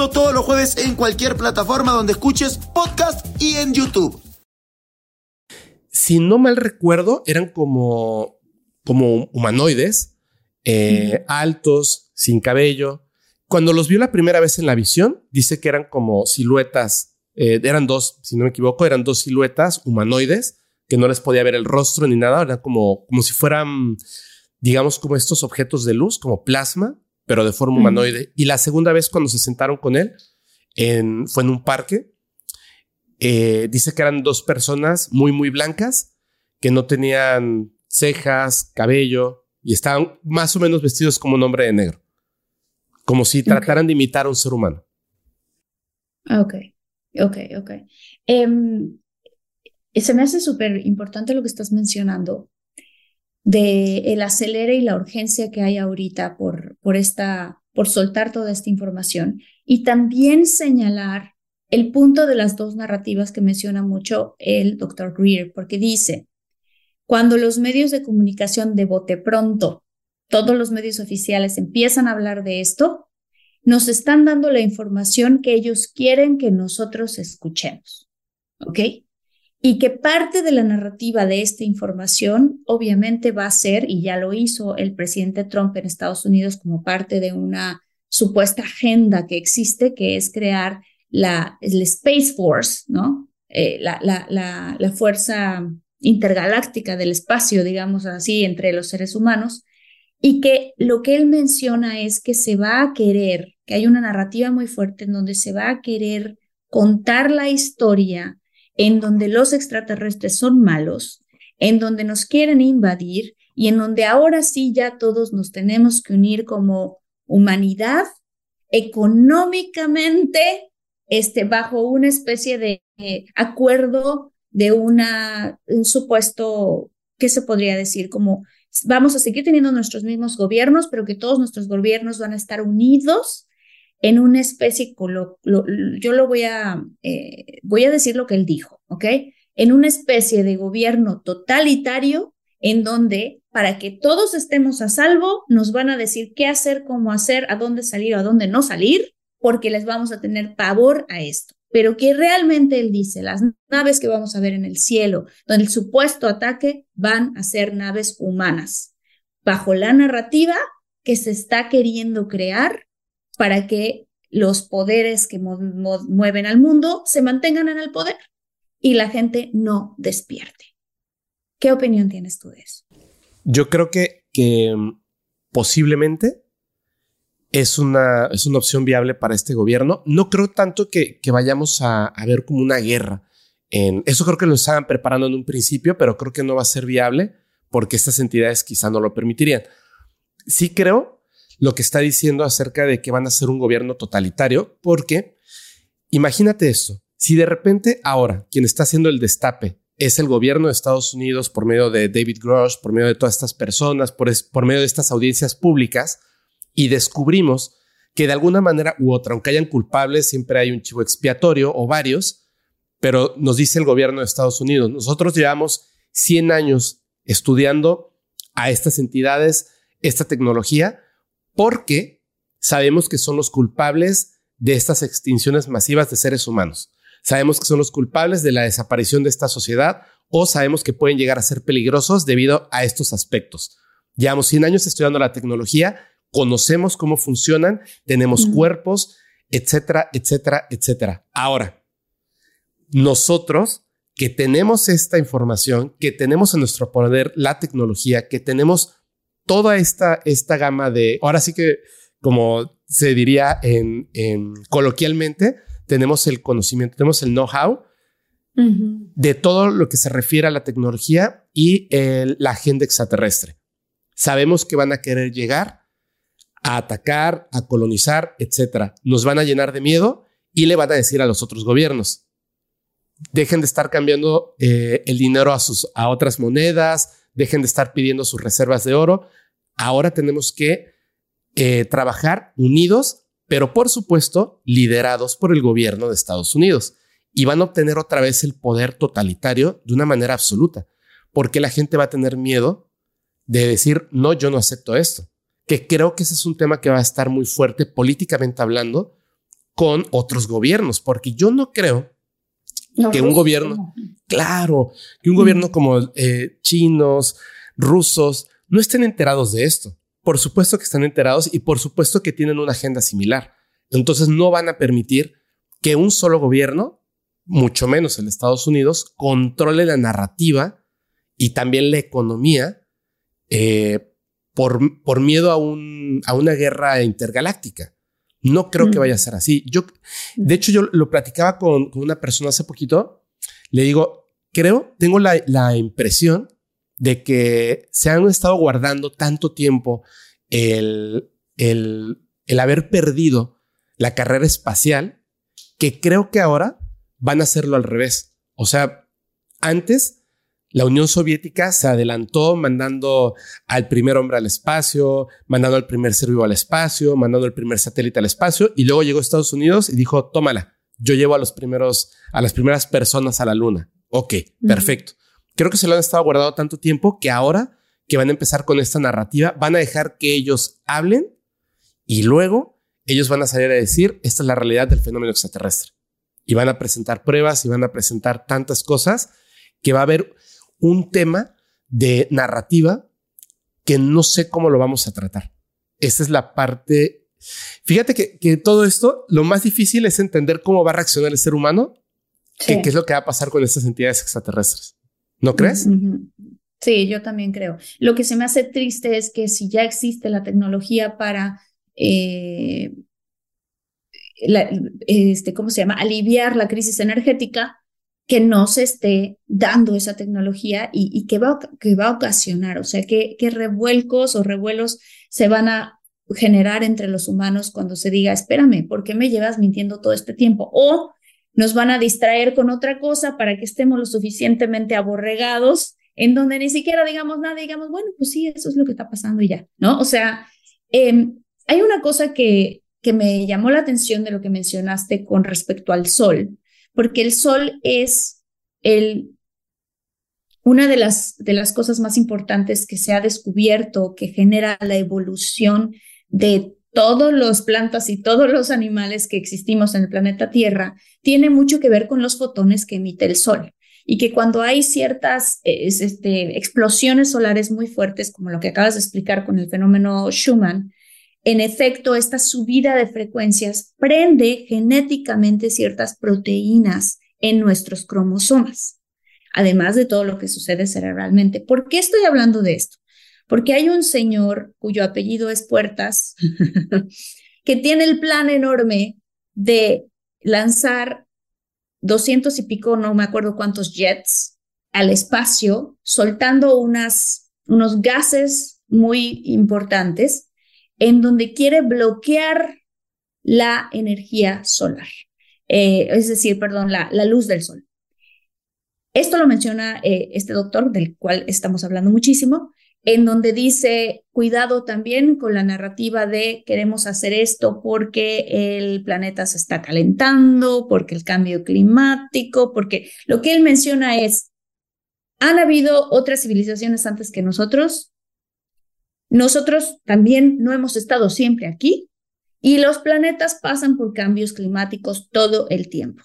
todos los jueves en cualquier plataforma donde escuches podcast y en YouTube. Si no mal recuerdo, eran como, como humanoides, eh, altos, sin cabello. Cuando los vio la primera vez en la visión, dice que eran como siluetas, eh, eran dos, si no me equivoco, eran dos siluetas humanoides que no les podía ver el rostro ni nada, eran como, como si fueran, digamos, como estos objetos de luz, como plasma, pero de forma humanoide. Y la segunda vez cuando se sentaron con él en, fue en un parque. Eh, dice que eran dos personas muy, muy blancas que no tenían cejas, cabello, y están más o menos vestidos como un hombre de negro, como si trataran de imitar a un ser humano. Ok, ok, ok. Em, se me hace súper importante lo que estás mencionando de el acelere y la urgencia que hay ahorita por, por esta, por soltar toda esta información y también señalar el punto de las dos narrativas que menciona mucho el doctor Greer, porque dice, cuando los medios de comunicación de bote pronto, todos los medios oficiales empiezan a hablar de esto, nos están dando la información que ellos quieren que nosotros escuchemos. ¿Ok? Y que parte de la narrativa de esta información obviamente va a ser, y ya lo hizo el presidente Trump en Estados Unidos como parte de una supuesta agenda que existe, que es crear la Space Force, ¿no? Eh, la, la, la, la fuerza intergaláctica del espacio, digamos así, entre los seres humanos, y que lo que él menciona es que se va a querer, que hay una narrativa muy fuerte en donde se va a querer contar la historia en donde los extraterrestres son malos, en donde nos quieren invadir y en donde ahora sí ya todos nos tenemos que unir como humanidad económicamente este, bajo una especie de acuerdo de una, un supuesto, ¿qué se podría decir? Como vamos a seguir teniendo nuestros mismos gobiernos, pero que todos nuestros gobiernos van a estar unidos en una especie, yo lo voy a, eh, voy a decir lo que él dijo, ¿ok? En una especie de gobierno totalitario en donde para que todos estemos a salvo, nos van a decir qué hacer, cómo hacer, a dónde salir o a dónde no salir, porque les vamos a tener pavor a esto pero que realmente él dice, las naves que vamos a ver en el cielo, donde el supuesto ataque van a ser naves humanas, bajo la narrativa que se está queriendo crear para que los poderes que mueven al mundo se mantengan en el poder y la gente no despierte. ¿Qué opinión tienes tú de eso? Yo creo que, mm, posiblemente es una, es una opción viable para este gobierno. No creo tanto que, vayamos a, a, ver como una guerra. Eso creo que lo estaban preparando en un principio, pero creo que no va a ser viable porque estas entidades quizá no lo permitirían. Sí creo lo que está diciendo acerca de que van a ser un gobierno totalitario, porque imagínate esto, si de repente ahora quien está haciendo el destape es el gobierno de Estados Unidos por medio de David Grosh, por medio de todas estas personas, por, por medio de estas audiencias públicas, y descubrimos que de alguna manera u otra, aunque hayan culpables, siempre hay un chivo expiatorio o varios, pero nos dice el gobierno de Estados Unidos, nosotros llevamos 100 años estudiando a estas entidades, esta tecnología, porque sabemos que son los culpables de estas extinciones masivas de seres humanos. Sabemos que son los culpables de la desaparición de esta sociedad o sabemos que pueden llegar a ser peligrosos debido a estos aspectos. Llevamos 100 años estudiando la tecnología conocemos cómo funcionan, tenemos cuerpos, etcétera, etcétera, etcétera. Ahora, nosotros que tenemos esta información, que tenemos en nuestro poder la tecnología, que tenemos toda esta, esta gama de, ahora sí que, como se diría en, coloquialmente, tenemos el conocimiento, tenemos el know-how de todo lo que se refiere a la tecnología y la agenda extraterrestre. Sabemos que van a querer llegar a atacar, a colonizar, etcétera. Nos van a llenar de miedo y le van a decir a los otros gobiernos, dejen de estar cambiando eh, el dinero a, sus, a otras monedas, dejen de estar pidiendo sus reservas de oro. Ahora tenemos que eh, trabajar unidos, pero por supuesto liderados por el gobierno de Estados Unidos. Y van a obtener otra vez el poder totalitario de una manera absoluta, porque la gente va a tener miedo de decir, no, yo no acepto esto que creo que ese es un tema que va a estar muy fuerte políticamente hablando con otros gobiernos, porque yo no creo que un gobierno, claro, que un gobierno como eh, chinos, rusos, no estén enterados de esto. Por supuesto que están enterados y por supuesto que tienen una agenda similar. Entonces no van a permitir que un solo gobierno, mucho menos el Estados Unidos, controle la narrativa y también la economía eh, por, por miedo a, un, a una guerra intergaláctica. No creo que vaya a ser así. Yo, de hecho, yo lo platicaba con, con una persona hace poquito. Le digo, creo, tengo la, la, impresión de que se han estado guardando tanto tiempo el, el, el haber perdido la carrera espacial que creo que ahora van a hacerlo al revés. O sea, antes la Unión Soviética se adelantó mandando al primer hombre al espacio, mandando al primer ser vivo al espacio, mandando el primer satélite al espacio y luego llegó Estados Unidos y dijo, tómala, yo llevo a los primeros, a las primeras personas a la luna. Ok, perfecto. Creo que se lo han estado guardando tanto tiempo que ahora que van a empezar con esta narrativa, van a dejar que ellos hablen y luego ellos van a salir a decir, esta es la realidad del fenómeno extraterrestre. Y van a presentar pruebas y van a presentar tantas cosas que va a haber un tema de narrativa que no sé cómo lo vamos a tratar. Esa es la parte. Fíjate que, todo esto, lo más difícil es entender cómo va a reaccionar el ser humano, qué es lo que va a pasar con estas entidades extraterrestres. ¿No crees? Sí, yo también creo. Lo que se me hace triste es que si ya existe la tecnología para, eh, este, ¿cómo se llama? Aliviar la crisis energética, que no se esté dando esa tecnología y, que, va, que va a ocasionar, o sea, que, que revuelcos o revuelos se van a generar entre los humanos cuando se diga, espérame, ¿por qué me llevas mintiendo todo este tiempo? O nos van a distraer con otra cosa para que estemos lo suficientemente aborregados en donde ni siquiera digamos nada, digamos, bueno, pues sí, eso es lo que está pasando y ya, ¿no? O sea, em, hay una cosa que, que me llamó la atención de lo que mencionaste con respecto al sol, porque el sol es el, una de las, de las cosas más importantes que se ha descubierto que genera la evolución de todos los plantas y todos los animales que existimos en el planeta Tierra, tiene mucho que ver con los fotones que emite el sol. Y que cuando hay ciertas este, explosiones solares muy fuertes, como lo que acabas de explicar con el fenómeno Schumann, en efecto, esta subida de frecuencias prende genéticamente ciertas proteínas en nuestros cromosomas, además de todo lo que sucede cerebralmente. ¿Por qué estoy hablando de esto? Porque hay un señor cuyo apellido es Puertas, *laughs* que tiene el plan enorme de lanzar doscientos y pico, no me acuerdo cuántos jets al espacio, soltando unas, unos gases muy importantes en donde quiere bloquear la energía solar, eh, es decir, perdón, la, la, luz del sol. Esto lo menciona eh, este doctor, del cual estamos hablando muchísimo, en donde dice, cuidado también con la narrativa de queremos hacer esto porque el planeta se está calentando, porque el cambio climático, porque lo que él menciona es, han habido otras civilizaciones antes que nosotros nosotros también no hemos estado siempre aquí y los planetas pasan por cambios climáticos todo el tiempo.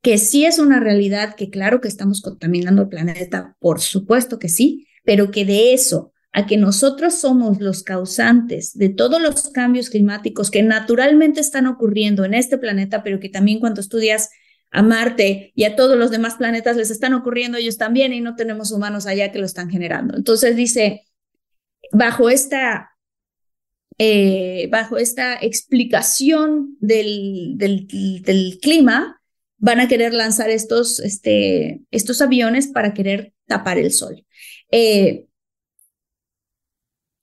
Que sí es una realidad, que claro que estamos contaminando el planeta, por supuesto que sí, pero que de eso a que nosotros somos los causantes de todos los cambios climáticos que naturalmente están ocurriendo en este planeta, pero que también cuando estudias a Marte y a todos los demás planetas les están ocurriendo ellos también y no tenemos humanos allá que lo están generando. Entonces dice, bajo esta, eh, bajo esta explicación del, del, clima, van a querer lanzar estos, este, estos aviones para querer tapar el sol. Eh,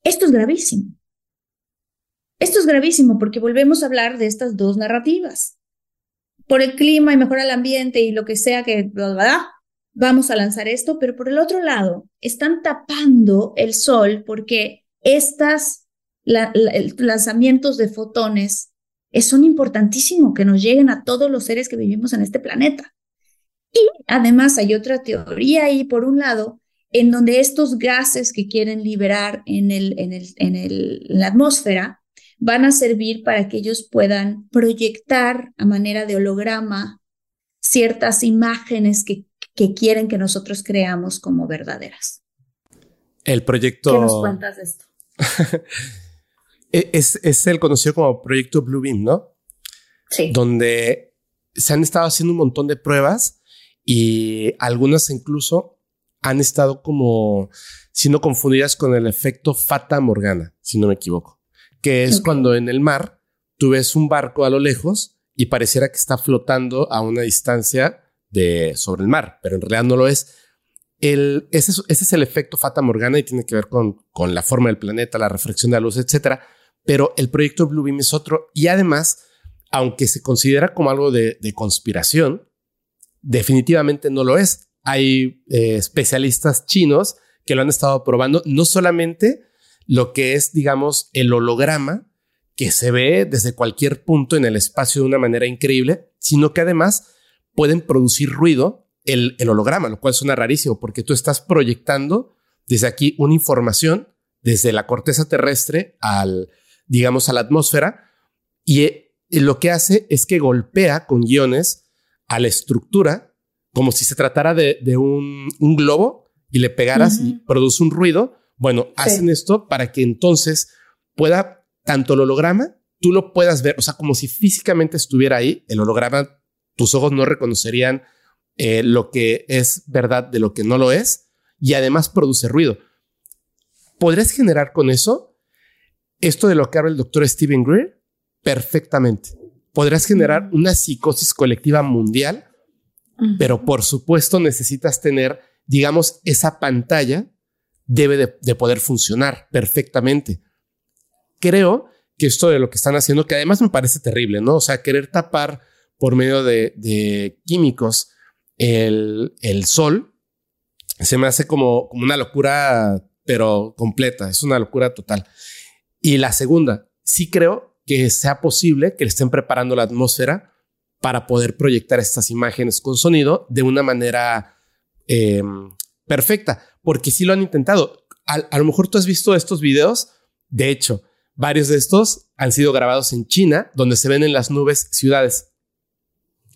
esto es gravísimo. Esto es gravísimo porque volvemos a hablar de estas dos narrativas. Por el clima y mejora el ambiente y lo que sea que vamos a lanzar esto, pero por el otro lado, están tapando el sol porque estas lanzamientos de fotones son importantísimos que nos lleguen a todos los seres que vivimos en este planeta. Y además hay otra teoría ahí, por un lado, en donde estos gases que quieren liberar en, el, en, el, en, el, en la atmósfera van a servir para que ellos puedan proyectar a manera de holograma ciertas imágenes que que quieren que nosotros creamos como verdaderas. El proyecto... ¿Qué nos cuentas de esto? *laughs* E-, es, es, el conocido como proyecto Bluebeam, ¿no? Sí. Donde se han estado haciendo un montón de pruebas y algunas incluso han estado como siendo confundidas con el efecto Fata Morgana, si no me equivoco, que es cuando en el mar tú ves un barco a lo lejos y pareciera que está flotando a una distancia de, sobre el mar, pero en realidad no lo es. el, ese, es, el efecto Fata Morgana y tiene que ver con, con la forma del planeta, la refracción de la luz, etcétera. Pero el proyecto Bluebeam es otro y además, aunque se considera como algo de, conspiración, definitivamente no lo es. Hay eh, especialistas chinos que lo han estado probando, no solamente lo que es, digamos, el holograma que se ve desde cualquier punto en el espacio de una manera increíble, sino que además pueden producir ruido el, holograma, lo cual suena rarísimo porque tú estás proyectando desde aquí una información desde la corteza terrestre al, digamos, a la atmósfera y, eh, lo que hace es que golpea con guiones a la estructura como si se tratara de, un, globo y le pegaras y produce un ruido. Bueno, hacen esto para que entonces pueda tanto el holograma, tú lo puedas ver, o sea, como si físicamente estuviera ahí, el holograma, tus ojos no reconocerían eh, lo que es verdad de lo que no lo es y además produce ruido. ¿Podrías generar con eso esto de lo que habla el doctor Steven Greer? Perfectamente. Podrías generar una psicosis colectiva mundial, pero por supuesto necesitas tener, digamos, esa pantalla debe de, poder funcionar perfectamente. Creo que esto de lo que están haciendo, que además me parece terrible, ¿no? O sea, querer tapar por medio de, químicos el, el sol se me hace como, como una locura, pero completa, es una locura total. Y la segunda, sí creo que sea posible que le estén preparando la atmósfera para poder proyectar estas imágenes con sonido de una manera em, perfecta, porque sí lo han intentado. A, a, lo mejor tú has visto estos videos, de hecho, varios de estos han sido grabados en China, donde se ven en las nubes ciudades.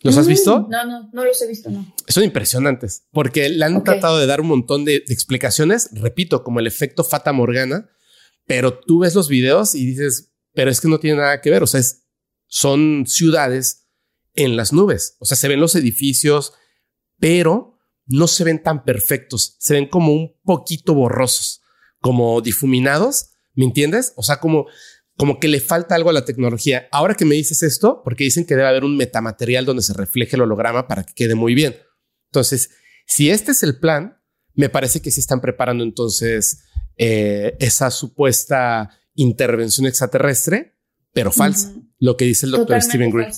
¿Los has visto? Mm, no, no, no los he visto, no. Son impresionantes porque le han tratado de dar un montón de, explicaciones, repito, como el efecto Fata Morgana, pero tú ves los videos y dices, pero es que no tiene nada que ver, o sea, son ciudades en las nubes, o sea, se ven los edificios, pero no se ven tan perfectos, se ven como un poquito borrosos, como difuminados, ¿me entiendes? O sea, como como que le falta algo a la tecnología. Ahora que me dices esto, porque dicen que debe haber un metamaterial donde se refleje el holograma para que quede muy bien. Entonces, si este es el plan, me parece que sí están preparando entonces eh, esa supuesta intervención extraterrestre, pero falsa, lo que dice el doctor Steven Greer.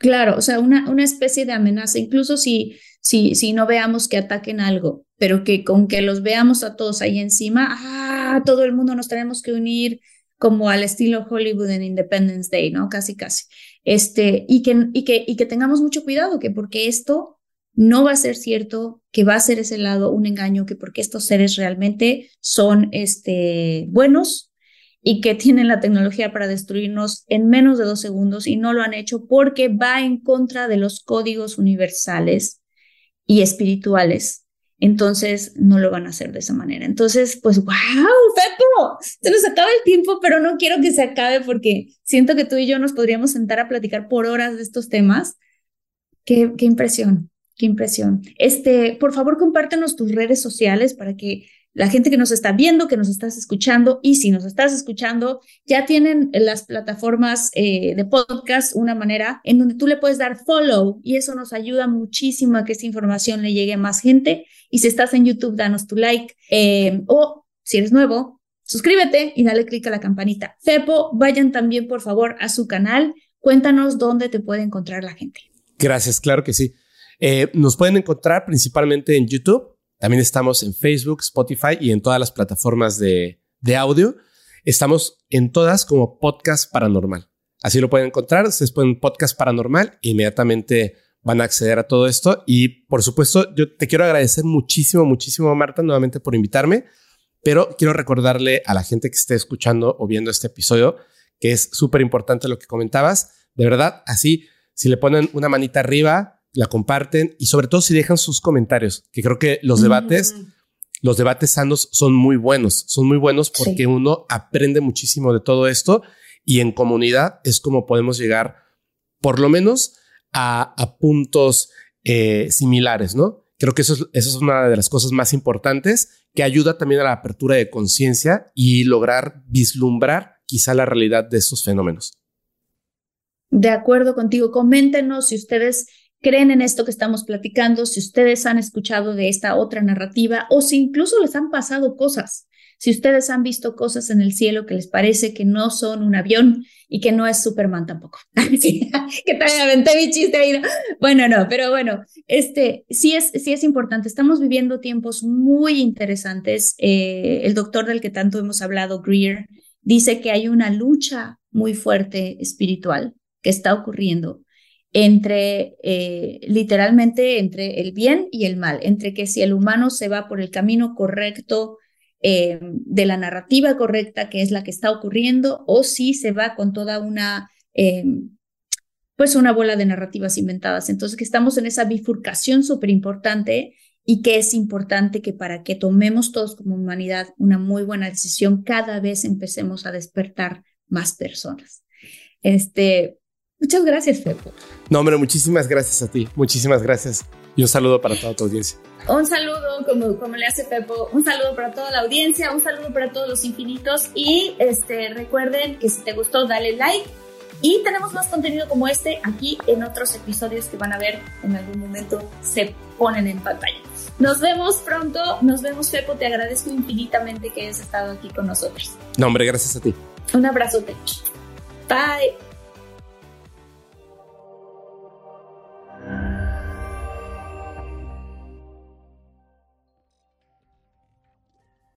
Claro, o sea, una, una especie de amenaza, incluso si, si, si no veamos que ataquen algo, pero que con que los veamos a todos ahí encima, ah, todo el mundo nos tenemos que unir, como al estilo Hollywood en Independence Day, ¿no? Casi, casi. Este, y que, y que, y que tengamos mucho cuidado, que porque esto no va a ser cierto, que va a ser ese lado un engaño, que porque estos seres realmente son este, buenos y que tienen la tecnología para destruirnos en menos de dos segundos y no lo han hecho porque va en contra de los códigos universales y espirituales entonces no lo van a hacer de esa manera. Entonces, pues, wow, Pepo, se nos acaba el tiempo, pero no quiero que se acabe porque siento que tú y yo nos podríamos sentar a platicar por horas de estos temas. Qué, qué impresión, qué impresión. Este, por favor, compártenos tus redes sociales para que la gente que nos está viendo, que nos estás escuchando y si nos estás escuchando, ya tienen las plataformas eh, de podcast una manera en donde tú le puedes dar follow y eso nos ayuda muchísimo a que esta información le llegue a más gente. Y si estás en YouTube, danos tu like eh, o si eres nuevo, suscríbete y dale clic a la campanita. Fepo, vayan también por favor a su canal. Cuéntanos dónde te puede encontrar la gente. Gracias, claro que sí. Eh, nos pueden encontrar principalmente en YouTube también estamos en Facebook, Spotify y en todas las plataformas de, audio. Estamos en todas como podcast paranormal. Así lo pueden encontrar. Ustedes pueden podcast paranormal e inmediatamente van a acceder a todo esto. Y por supuesto, yo te quiero agradecer muchísimo, muchísimo, Marta, nuevamente por invitarme. Pero quiero recordarle a la gente que esté escuchando o viendo este episodio que es súper importante lo que comentabas. De verdad, así, si le ponen una manita arriba, la comparten y sobre todo si dejan sus comentarios, que creo que los debates, los debates sanos son muy buenos, son muy buenos porque uno aprende muchísimo de todo esto y en comunidad es como podemos llegar por lo menos a, puntos eh, similares, ¿no? Creo que eso es, eso es una de las cosas más importantes que ayuda también a la apertura de conciencia y lograr vislumbrar quizá la realidad de estos fenómenos. De acuerdo contigo, coméntenos si ustedes creen en esto que estamos platicando, si ustedes han escuchado de esta otra narrativa o si incluso les han pasado cosas, si ustedes han visto cosas en el cielo que les parece que no son un avión y que no es Superman tampoco. *laughs* *laughs* que también aventé mi chiste ahí. Bueno, no, pero bueno, este sí es, sí es importante. Estamos viviendo tiempos muy interesantes. Eh, el doctor del que tanto hemos hablado, Greer, dice que hay una lucha muy fuerte espiritual que está ocurriendo entre, eh, literalmente, entre el bien y el mal, entre que si el humano se va por el camino correcto, eh, de la narrativa correcta, que es la que está ocurriendo, o si se va con toda una, eh, pues una bola de narrativas inventadas. Entonces, que estamos en esa bifurcación súper importante y que es importante que para que tomemos todos como humanidad una muy buena decisión, cada vez empecemos a despertar más personas. Este, muchas gracias, Pepo. No, hombre, muchísimas gracias a ti. Muchísimas gracias. Y un saludo para toda tu audiencia. Un saludo, como, como le hace Pepo, un saludo para toda la audiencia, un saludo para todos los infinitos y este, recuerden que si te gustó, dale like y tenemos más contenido como este aquí en otros episodios que van a ver en algún momento se ponen en pantalla. Nos vemos pronto, nos vemos Pepo, te agradezco infinitamente que hayas estado aquí con nosotros. No, hombre, gracias a ti. Un abrazote. Bye.